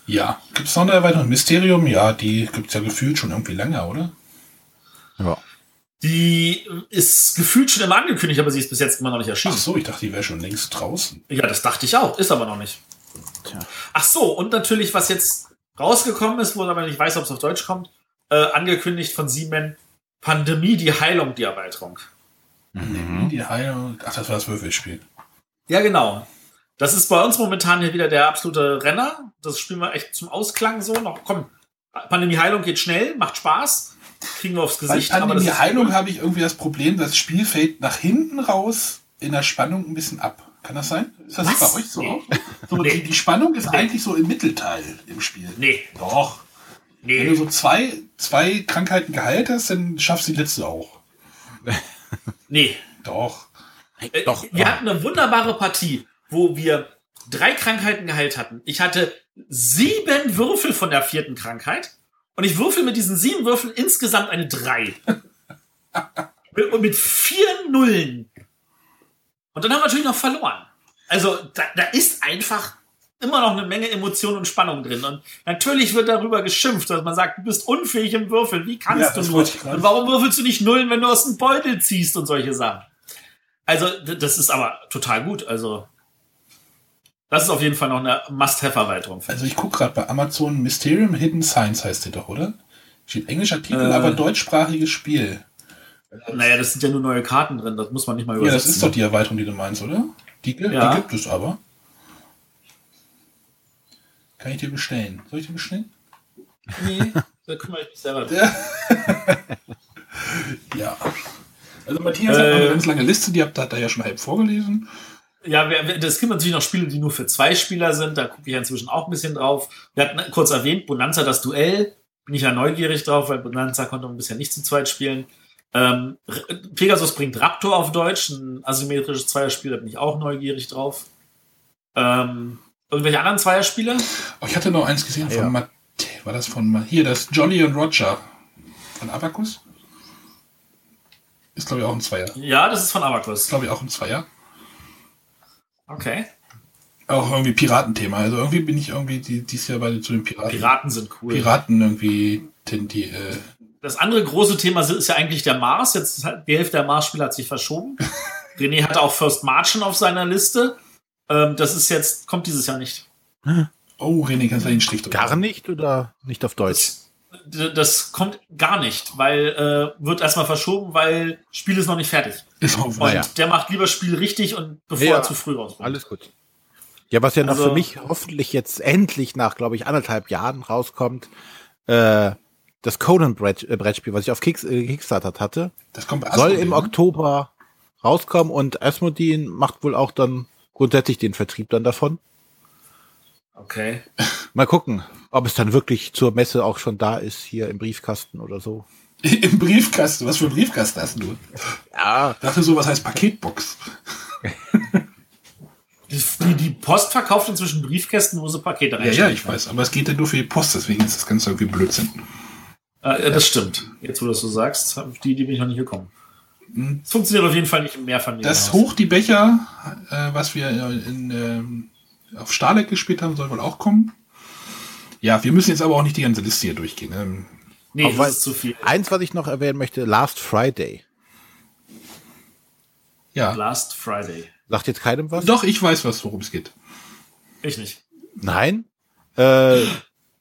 Ja. Gibt es noch eine Erweiterung? Mysterium? Ja, die gibt's ja gefühlt schon irgendwie länger, oder? Ja. Die ist gefühlt schon immer angekündigt, aber sie ist bis jetzt immer noch nicht Ach erschienen. so, ich dachte, die wäre schon längst draußen. Ja, das dachte ich auch, ist aber noch nicht. Tja. Ach so, und natürlich, was jetzt rausgekommen ist, wo ich aber nicht weiß, ob es auf Deutsch kommt, äh, angekündigt von Siemens, Pandemie, die Heilung, die Erweiterung. Mhm. Die Heilung. Ach, das war das Würfelspiel. Ja, genau. Das ist bei uns momentan hier wieder der absolute Renner. Das spielen wir echt zum Ausklang so. Noch, komm, Pandemie-Heilung geht schnell, macht Spaß, kriegen wir aufs Bei Gesicht. aber das Pandemie Heilung habe ich irgendwie das Problem, das Spiel fällt nach hinten raus in der Spannung ein bisschen ab. Kann das sein? Ist das Was? bei euch so? Nee. auch? so Nee. die, die Spannung ist eigentlich so im Mittelteil im Spiel. Nee, Doch. Wenn du nee. so zwei, zwei Krankheiten geheilt hast, dann schaffst du die letzte auch. Nee. Doch. Äh, Doch. Wir hatten eine wunderbare Partie, wo wir drei Krankheiten geheilt hatten. Ich hatte sieben Würfel von der vierten Krankheit und ich würfel mit diesen sieben Würfeln insgesamt eine drei. Und mit vier Nullen. Und dann haben wir natürlich noch verloren. Also da, da ist einfach immer noch eine Menge Emotion und Spannung drin. Und natürlich wird darüber geschimpft, dass man sagt, du bist unfähig im Würfeln. Wie kannst Ja, du nur? Und warum würfelst du nicht Nullen, wenn du aus dem Beutel ziehst und solche Sachen? Also, das ist aber total gut. Also, das ist auf jeden Fall noch eine Must-Have-Erweiterung. Also ich gucke gerade bei Amazon Mysterium Hidden Science heißt der doch, oder? Steht englischer Titel, Äh. aber deutschsprachiges Spiel. Naja, das sind ja nur neue Karten drin. Das muss man nicht mal Ja, übersetzen. das ist doch die Erweiterung, die du meinst, oder? Die, Ja. die gibt es aber. Kann ich dir bestellen? Soll ich dir bestellen? Nee, da kümmere ich mich selber drum. Ja. Also Matthias hat noch Äh. eine ganz lange Liste, die habt hat er ja schon halb vorgelesen. Ja, es gibt natürlich noch Spiele, die nur für zwei Spieler sind. Da gucke ich inzwischen auch ein bisschen drauf. Wir hatten kurz erwähnt, Bonanza das Duell. Bin ich ja neugierig drauf, weil Bonanza konnte man bisher nicht zu zweit spielen. Ähm, Pegasus bringt Raptor auf Deutsch, ein asymmetrisches Zweierspiel, da bin ich auch neugierig drauf. Ähm, irgendwelche anderen Zweierspiele? Oh, ich hatte noch eins gesehen Ja. von Matt. War das von hier, das Jolly und Roger von Abacus? Ist glaube ich auch ein Zweier. Ja, das ist von Abacus. glaube ich auch ein Zweier. Okay. Auch irgendwie Piratenthema. Also irgendwie bin ich irgendwie die, dieses Jahr bei zu den Piraten. Piraten sind cool. Piraten irgendwie tendi, äh, Das andere große Thema ist ja eigentlich der Mars. Jetzt hat die Hälfte der Mars-Spieler hat sich verschoben. René hatte auch First Marchen auf seiner Liste. Ähm, das ist jetzt, kommt dieses Jahr nicht. Oh, René, kannst du den Strich drücken? Gar nicht oder nicht auf Deutsch? D- Das kommt gar nicht, weil äh, wird erstmal verschoben, weil Spiel ist noch nicht fertig. Ist auch Und ja. der macht lieber Spiel richtig und bevor Ja. er zu früh rauskommt. Alles gut. Ja, was ja noch Also- für mich hoffentlich jetzt endlich nach, glaube ich, anderthalb Jahren rauskommt, äh, das Conan-Brettspiel, was ich auf äh, Kickstarter hatte, Das kommt bei soll im ne? Oktober rauskommen und Asmodee macht wohl auch dann grundsätzlich den Vertrieb dann davon. Okay. Mal gucken, ob es dann wirklich zur Messe auch schon da ist, hier im Briefkasten oder so. Im Briefkasten. Was für ein Briefkasten hast du? Ja, Ich dachte so, was heißt Paketbox? Die, die Post verkauft inzwischen Briefkästen, wo sie Pakete Ja, reinstellen. ja, ich weiß. Aber es geht ja nur für die Post, deswegen ist das Ganze irgendwie Blödsinn. Äh, das stimmt. Jetzt, wo du das so sagst, auf die, die bin ich noch nicht gekommen. Es funktioniert auf jeden Fall nicht im Mehrfamilienhaus. Das Hoch die Becher, äh, was wir in, ähm, auf Starleck gespielt haben, soll wohl auch kommen. Ja, wir müssen jetzt aber auch nicht die ganze Liste hier durchgehen. Ähm, Nee, weil- das ist zu viel. eins, was ich noch erwähnen möchte, Last Friday. ja. Last Friday. Sagt jetzt keinem was? Doch, ich weiß was, worum es geht. Ich nicht. Nein? Äh,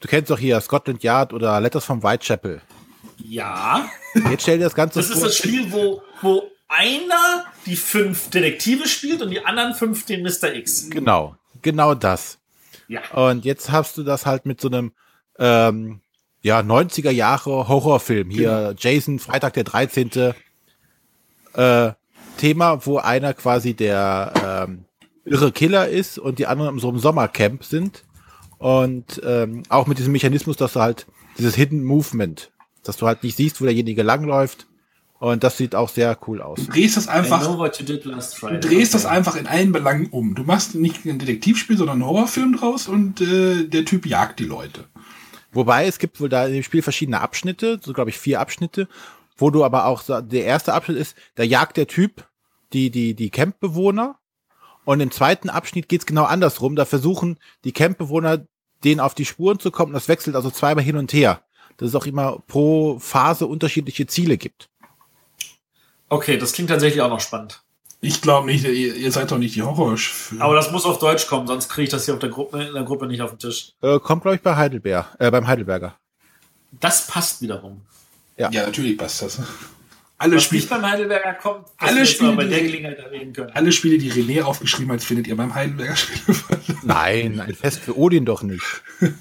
du kennst doch hier Scotland Yard oder Letters from Whitechapel. Ja. Jetzt stell dir das Ganze Das ist vor. das Spiel, wo, wo einer die fünf Detektive spielt und die anderen fünf den Mr. X. Genau, genau das. Ja. Und jetzt hast du das halt mit so einem ähm, ja, 90er Jahre Horrorfilm. Hier Jason, Freitag der 13. Äh, Thema, wo einer quasi der ähm, irre Killer ist und die anderen in so einem Sommercamp sind. Und ähm, auch mit diesem Mechanismus, dass du halt dieses Hidden Movement, dass du halt nicht siehst, wo derjenige langläuft. Und das sieht auch sehr cool aus. Du drehst das einfach, du drehst das einfach in allen Belangen um. Du machst nicht ein Detektivspiel, sondern einen Horrorfilm draus und äh, der Typ jagt die Leute. Wobei es gibt wohl da in dem Spiel verschiedene Abschnitte, so glaube ich vier Abschnitte, wo du aber auch der erste Abschnitt ist, da jagt der Typ die die die Campbewohner und im zweiten Abschnitt geht's genau andersrum, da versuchen die Campbewohner denen auf die Spuren zu kommen, das wechselt also zweimal hin und her. Dass es auch immer pro Phase unterschiedliche Ziele gibt. Okay, das klingt tatsächlich auch noch spannend. Ich glaube nicht, ihr, ihr seid doch nicht die Horror. Aber das muss auf Deutsch kommen, sonst kriege ich das hier auf der Gruppe, in der Gruppe nicht auf den Tisch. Äh, kommt glaube ich bei Heidelberg, äh, beim Heidelberger. Das passt wiederum. ja, natürlich passt das. Alle Was Spiele, nicht beim Heidelberger kommt, Alle Spiele, bei die- der Gelegenheit erwähnen können. alle Spiele, die René aufgeschrieben hat, findet ihr beim Heidelberger Spiel. Nein, ein Fest für Odin doch nicht.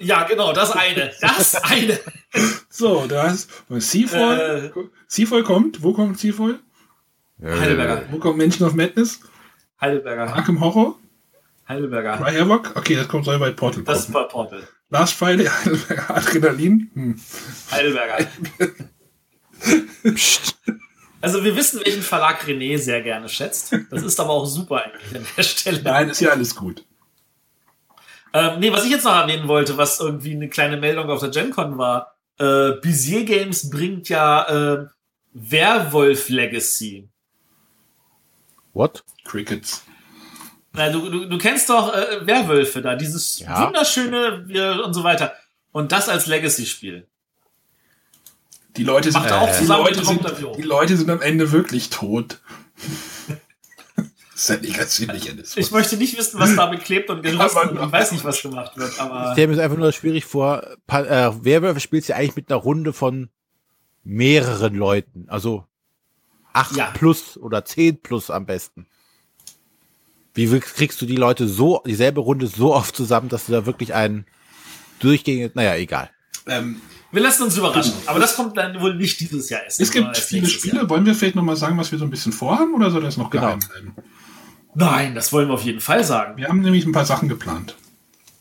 Ja, genau, das eine. Das eine. so, da ist Seafall. Seafall kommt. Wo kommt Seafall? Heidelberger. Wo kommt Menschen of Madness? Heidelberger. Arkham Horror? Heidelberger. Cry Havoc? Okay, das kommt soll bei Portal Das ist kommen. bei Portal. Last Friday, Heidelberger Adrenalin. Hm. Heidelberger. Also wir wissen, welchen Verlag René sehr gerne schätzt. Das ist aber auch super eigentlich an der Stelle. Nein, ist ja alles gut. Ähm, nee, was ich jetzt noch erwähnen wollte, was irgendwie eine kleine Meldung auf der GenCon war. Äh, Bizier Games bringt ja äh, Werwolf Legacy. What? Crickets. Na, du, du, du kennst doch äh, Werwölfe da, dieses Ja. wunderschöne wir, und so weiter. Und das als Legacy-Spiel. Die Leute sind, auch die, Leute sind, die Leute sind am Ende wirklich tot. das ist ja negativ. Ich möchte nicht wissen, was damit klebt und gerissen Aber- und ich weiß nicht, was gemacht wird, aber Ich stelle mir es einfach nur schwierig vor. Äh, Werwölfe spielst du ja eigentlich mit einer Runde von mehreren Leuten. Also acht Ja. plus oder zehn plus am besten. Wie kriegst du die Leute so, dieselbe Runde so oft zusammen, dass du da wirklich einen durchgehend, naja, egal. Ähm, wir lassen uns überraschen. Aber das kommt dann wohl nicht dieses Jahr erst. es gibt viele Spiele. Jahr. Wollen wir vielleicht noch mal sagen, was wir so ein bisschen vorhaben oder soll das noch Genau. geheim bleiben? Nein, das wollen wir auf jeden Fall sagen. Wir haben nämlich ein paar Sachen geplant.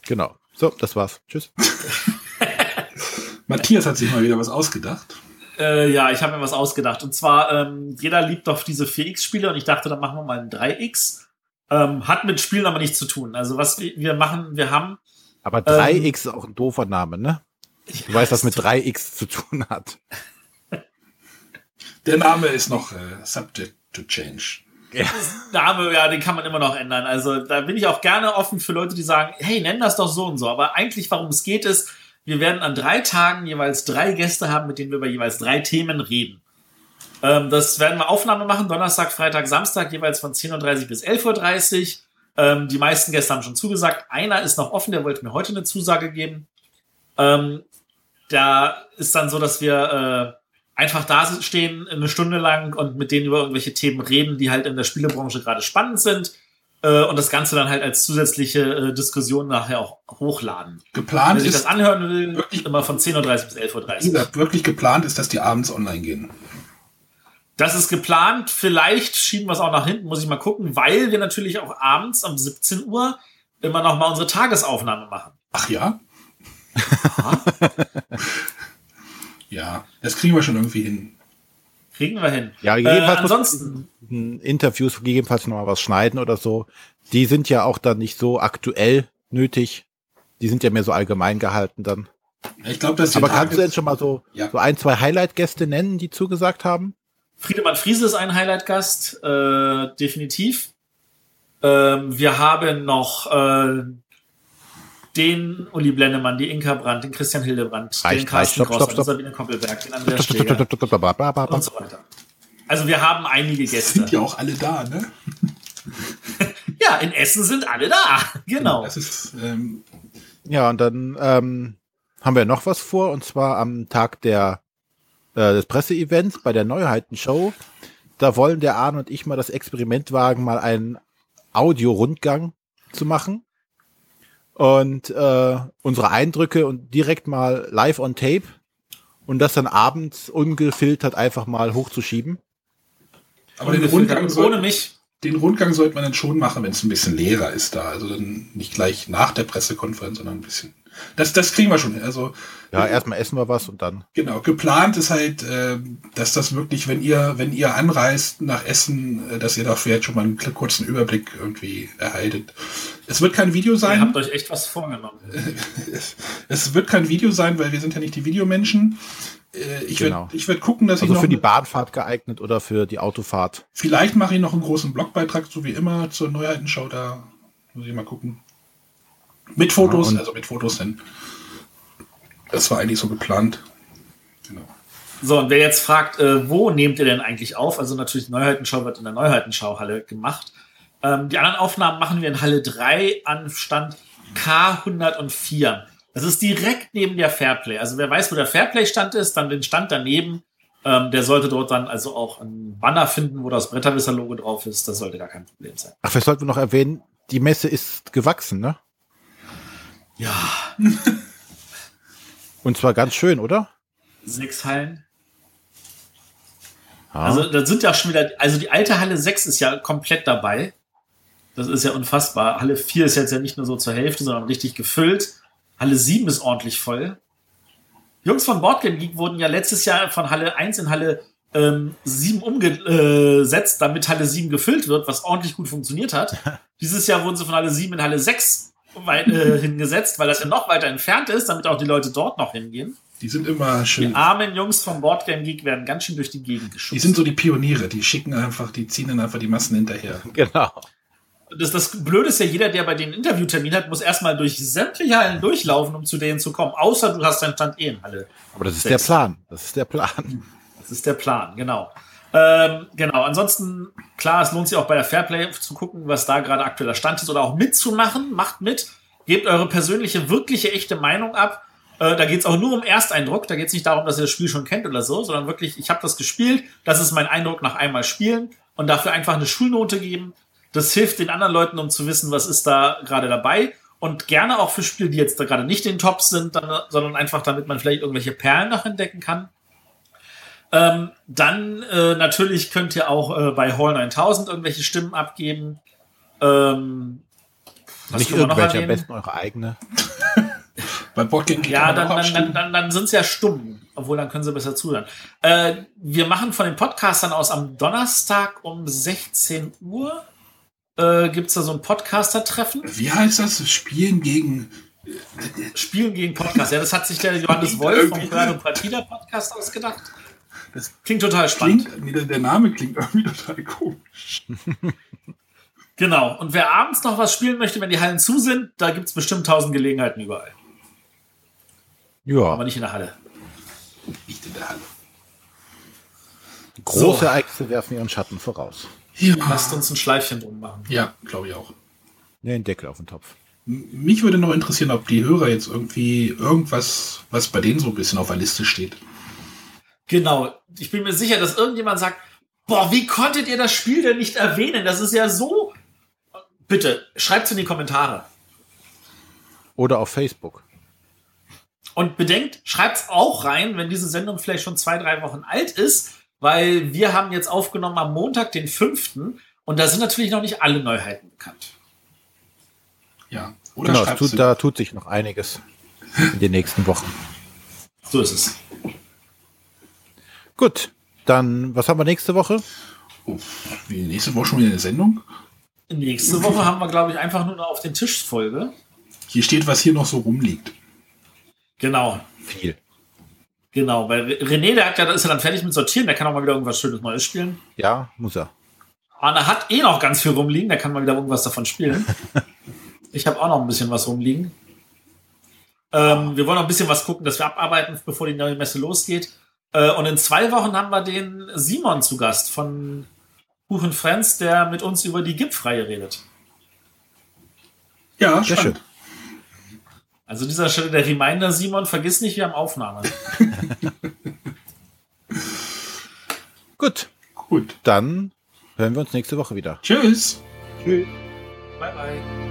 Genau. So, das war's. Tschüss. Matthias hat sich mal wieder was ausgedacht. Äh, ja, ich habe mir was ausgedacht. Und zwar, ähm, jeder liebt doch diese 4X-Spiele und ich dachte, dann machen wir mal ein 3X. Ähm, hat mit Spielen aber nichts zu tun. Also was wir, wir machen, wir haben Aber 3x ist auch ein doofer Name, ne? Du weißt, was mit 3x zu tun hat. Der Name ist noch äh, subject to change. Name, ja, den kann man immer noch ändern. Also da bin ich auch gerne offen für Leute, die sagen, hey, nenn das doch so und so. Aber eigentlich, warum es geht, ist, wir werden an drei Tagen jeweils drei Gäste haben, mit denen wir über jeweils drei Themen reden. Ähm, das werden wir Aufnahme machen, Donnerstag, Freitag, Samstag, jeweils von 10.30 Uhr bis 11.30 Uhr. Ähm, die meisten Gäste haben schon zugesagt. Einer ist noch offen, der wollte mir heute eine Zusage geben. Ähm, da ist dann so, dass wir äh, einfach da stehen eine Stunde lang und mit denen über irgendwelche Themen reden, die halt in der Spielebranche gerade spannend sind äh, und das Ganze dann halt als zusätzliche äh, Diskussion nachher auch hochladen. Geplant sich das anhören will, wirklich- immer von 10.30 Uhr bis wie 11.30 Uhr. wirklich geplant ist, dass die abends online gehen. Das ist geplant, vielleicht schieben wir es auch nach hinten, muss ich mal gucken, weil wir natürlich auch abends um 17 Uhr immer noch mal unsere Tagesaufnahme machen. Ach ja? ja, das kriegen wir schon irgendwie hin. Kriegen wir hin. Ja, äh, jedenfalls muss- ansonsten, in Interviews gegebenenfalls noch mal was schneiden oder so. Die sind ja auch dann nicht so aktuell nötig. Die sind ja mehr so allgemein gehalten dann. Ich glaube, die Aber kannst du jetzt schon mal so, Ja. so ein, zwei Highlight-Gäste nennen, die zugesagt haben? Friedemann Friese ist ein Highlight-Gast, äh, definitiv. Ähm, wir haben noch äh, den Uli Blennemann, die Inka Brandt, den Christian Hildebrand, den Reicht, Carsten reicht, stopp, stopp, den stopp. Sabine Koppelberg, den Andreas Steger und so weiter. Also wir haben einige Gäste. sind ja auch alle da, ne? Ja, in Essen sind alle da. Genau. Das ist, ähm, Ja, und dann ähm, haben wir noch was vor, und zwar am Tag der, äh, des Presseevents bei der Neuheitenshow. Da wollen der Arne und ich mal das Experiment wagen, mal einen Audio-Rundgang zu machen. Und äh, unsere Eindrücke und direkt mal live on tape und das dann abends ungefiltert einfach mal hochzuschieben. aber den. Rundgang, ohne soll, mich. den Rundgang sollte man dann schon machen, wenn es ein bisschen leerer ist da. Also dann nicht gleich nach der Pressekonferenz, sondern ein bisschen. Das, das kriegen wir schon. hin. Also Ja, erstmal essen wir was und dann. Genau, geplant ist halt, äh, dass das wirklich, wenn ihr, wenn ihr anreist nach Essen, äh, dass ihr da vielleicht schon mal einen kurzen Überblick irgendwie erhaltet. Es wird kein Video Ihr sein. habt euch echt was vorgenommen. Es, wird kein Video sein, weil wir sind ja nicht die Videomenschen. Äh, ich Genau. werde ich werd gucken, dass ich Also noch. für die Bahnfahrt geeignet oder für die Autofahrt. vielleicht mache ich noch einen großen Blogbeitrag, so wie immer, zur Neuheitenschau. Da muss ich mal gucken. Mit Fotos, Ja, also mit Fotos denn. Das war eigentlich so geplant. Genau. So, und wer jetzt fragt, äh, wo nehmt ihr denn eigentlich auf? Also natürlich, Neuheitenschau wird in der Neuheitenschau-Halle gemacht. Ähm, die anderen Aufnahmen machen wir in Halle 3 an Stand K104. Das ist direkt neben der Fairplay. Also wer weiß, wo der Fairplay-Stand ist, dann den Stand daneben Ähm, der sollte dort dann also auch einen Banner finden, wo das Bretterwisser-Logo drauf ist. Das sollte gar kein Problem sein. Ach, vielleicht sollten wir noch erwähnen, die Messe ist gewachsen, ne? Ja. Und zwar ganz schön, oder? Sechs Hallen. Ja. Also da sind ja schon wieder, also die alte Halle 6 ist ja komplett dabei. Das ist ja unfassbar. Halle 4 ist jetzt ja nicht nur so zur Hälfte, sondern richtig gefüllt. Halle 7 ist ordentlich voll. Jungs von Boardgame Geek wurden ja letztes Jahr von Halle 1 in Halle ähm, 7 umgesetzt, damit Halle 7 gefüllt wird, was ordentlich gut funktioniert hat. Dieses Jahr wurden sie von Halle 7 in Halle 6 weit, äh, hingesetzt, weil das ja noch weiter entfernt ist, damit auch die Leute dort noch hingehen. Die sind immer schön. Die armen Jungs von Boardgame Geek werden ganz schön durch die Gegend geschubst. Die sind so die Pioniere, die schicken einfach, die ziehen dann einfach die Massen hinterher. Genau. das, das Blöde ist ja, jeder, der bei denen einen Interviewtermin hat, muss erstmal durch sämtliche Hallen durchlaufen, um zu denen zu kommen. Außer du hast deinen Stand eh in Halle. Aber das ist Sechs. der Plan. Das ist der Plan. Das ist der Plan, genau. Ähm, genau, ansonsten, klar, es lohnt sich auch bei der Fairplay zu gucken, was da gerade aktueller Stand ist oder auch mitzumachen. Macht mit, gebt eure persönliche, wirkliche, echte Meinung ab. Äh, da geht es auch nur um Ersteindruck. Da geht es nicht darum, dass ihr das Spiel schon kennt oder so, sondern wirklich, ich habe das gespielt, das ist mein Eindruck nach einmal spielen und dafür einfach eine Schulnote geben. Das hilft den anderen Leuten, um zu wissen, was ist da gerade dabei. Und gerne auch für Spiele, die jetzt da gerade nicht in den Tops sind, dann, sondern einfach, damit man vielleicht irgendwelche Perlen noch entdecken kann. Ähm, dann äh, natürlich könnt ihr auch äh, bei Hall 9000 irgendwelche Stimmen abgeben. Ähm, was Nicht irgendwelche, am besten eure eigene. Bei Geek Ja, dann, auch dann, dann, dann, dann sind sie ja stumm. Obwohl, dann können sie besser zuhören. Äh, wir machen von den Podcastern aus am Donnerstag um 16 Uhr. Äh, Gibt es da so ein Podcaster-Treffen? Wie heißt das? Spielen gegen. Spielen gegen Podcast. Ja, das hat sich der Johannes Wolf vom und Partida Podcast ausgedacht. Das Klingt total spannend. klingt, nee, der- Name klingt irgendwie total komisch. Genau. Und wer abends noch was spielen möchte, wenn die Hallen zu sind, da gibt es bestimmt tausend Gelegenheiten überall. Aber Ja, nicht in der Halle. Nicht in der Halle. große So. Ereignisse werfen ihren Schatten voraus. Ja, Lasst uns ein Schleifchen drum machen. ja glaube ich auch. Ne, den Deckel auf den Topf. Mich würde noch interessieren, ob die Hörer jetzt irgendwie irgendwas, was bei denen so ein bisschen auf der Liste steht. Genau. Ich bin mir sicher, dass irgendjemand sagt, boah, wie konntet ihr das Spiel denn nicht erwähnen? Das ist ja so. Bitte, schreibt's in die Kommentare. Oder auf Facebook. Und bedenkt, schreibt's auch rein, wenn diese Sendung vielleicht schon zwei, drei Wochen alt ist, weil wir haben jetzt aufgenommen am Montag, den 5. Und da sind natürlich noch nicht alle Neuheiten bekannt. Ja. Oder Genau, tut, da tut sich noch einiges in den nächsten Wochen. So ist es. Gut, dann, was haben wir nächste Woche? oh, wie nächste Woche schon wieder eine Sendung? Nächste Woche haben wir, glaube ich, einfach nur noch auf den Tisch Folge. Hier steht, was hier noch so rumliegt. Genau. Viel. Genau, weil René, der hat ja, ist ja dann fertig mit Sortieren, der kann auch mal wieder irgendwas Schönes Neues spielen. Ja, muss er. Arne hat eh noch ganz viel rumliegen, der kann mal wieder irgendwas davon spielen. ich habe auch noch ein bisschen was rumliegen. Ähm, wir wollen noch ein bisschen was gucken, dass wir abarbeiten, bevor die neue Messe losgeht. Äh, und in zwei Wochen haben wir den Simon zu Gast von Buchen Friends, der mit uns über die GIP-Freie redet. Ja, Sehr schön. Also an dieser Stelle der Reminder, Simon, vergiss nicht, wir haben Aufnahme. Gut, Gut. dann hören wir uns nächste Woche wieder. Tschüss. Tschüss. bye, bye.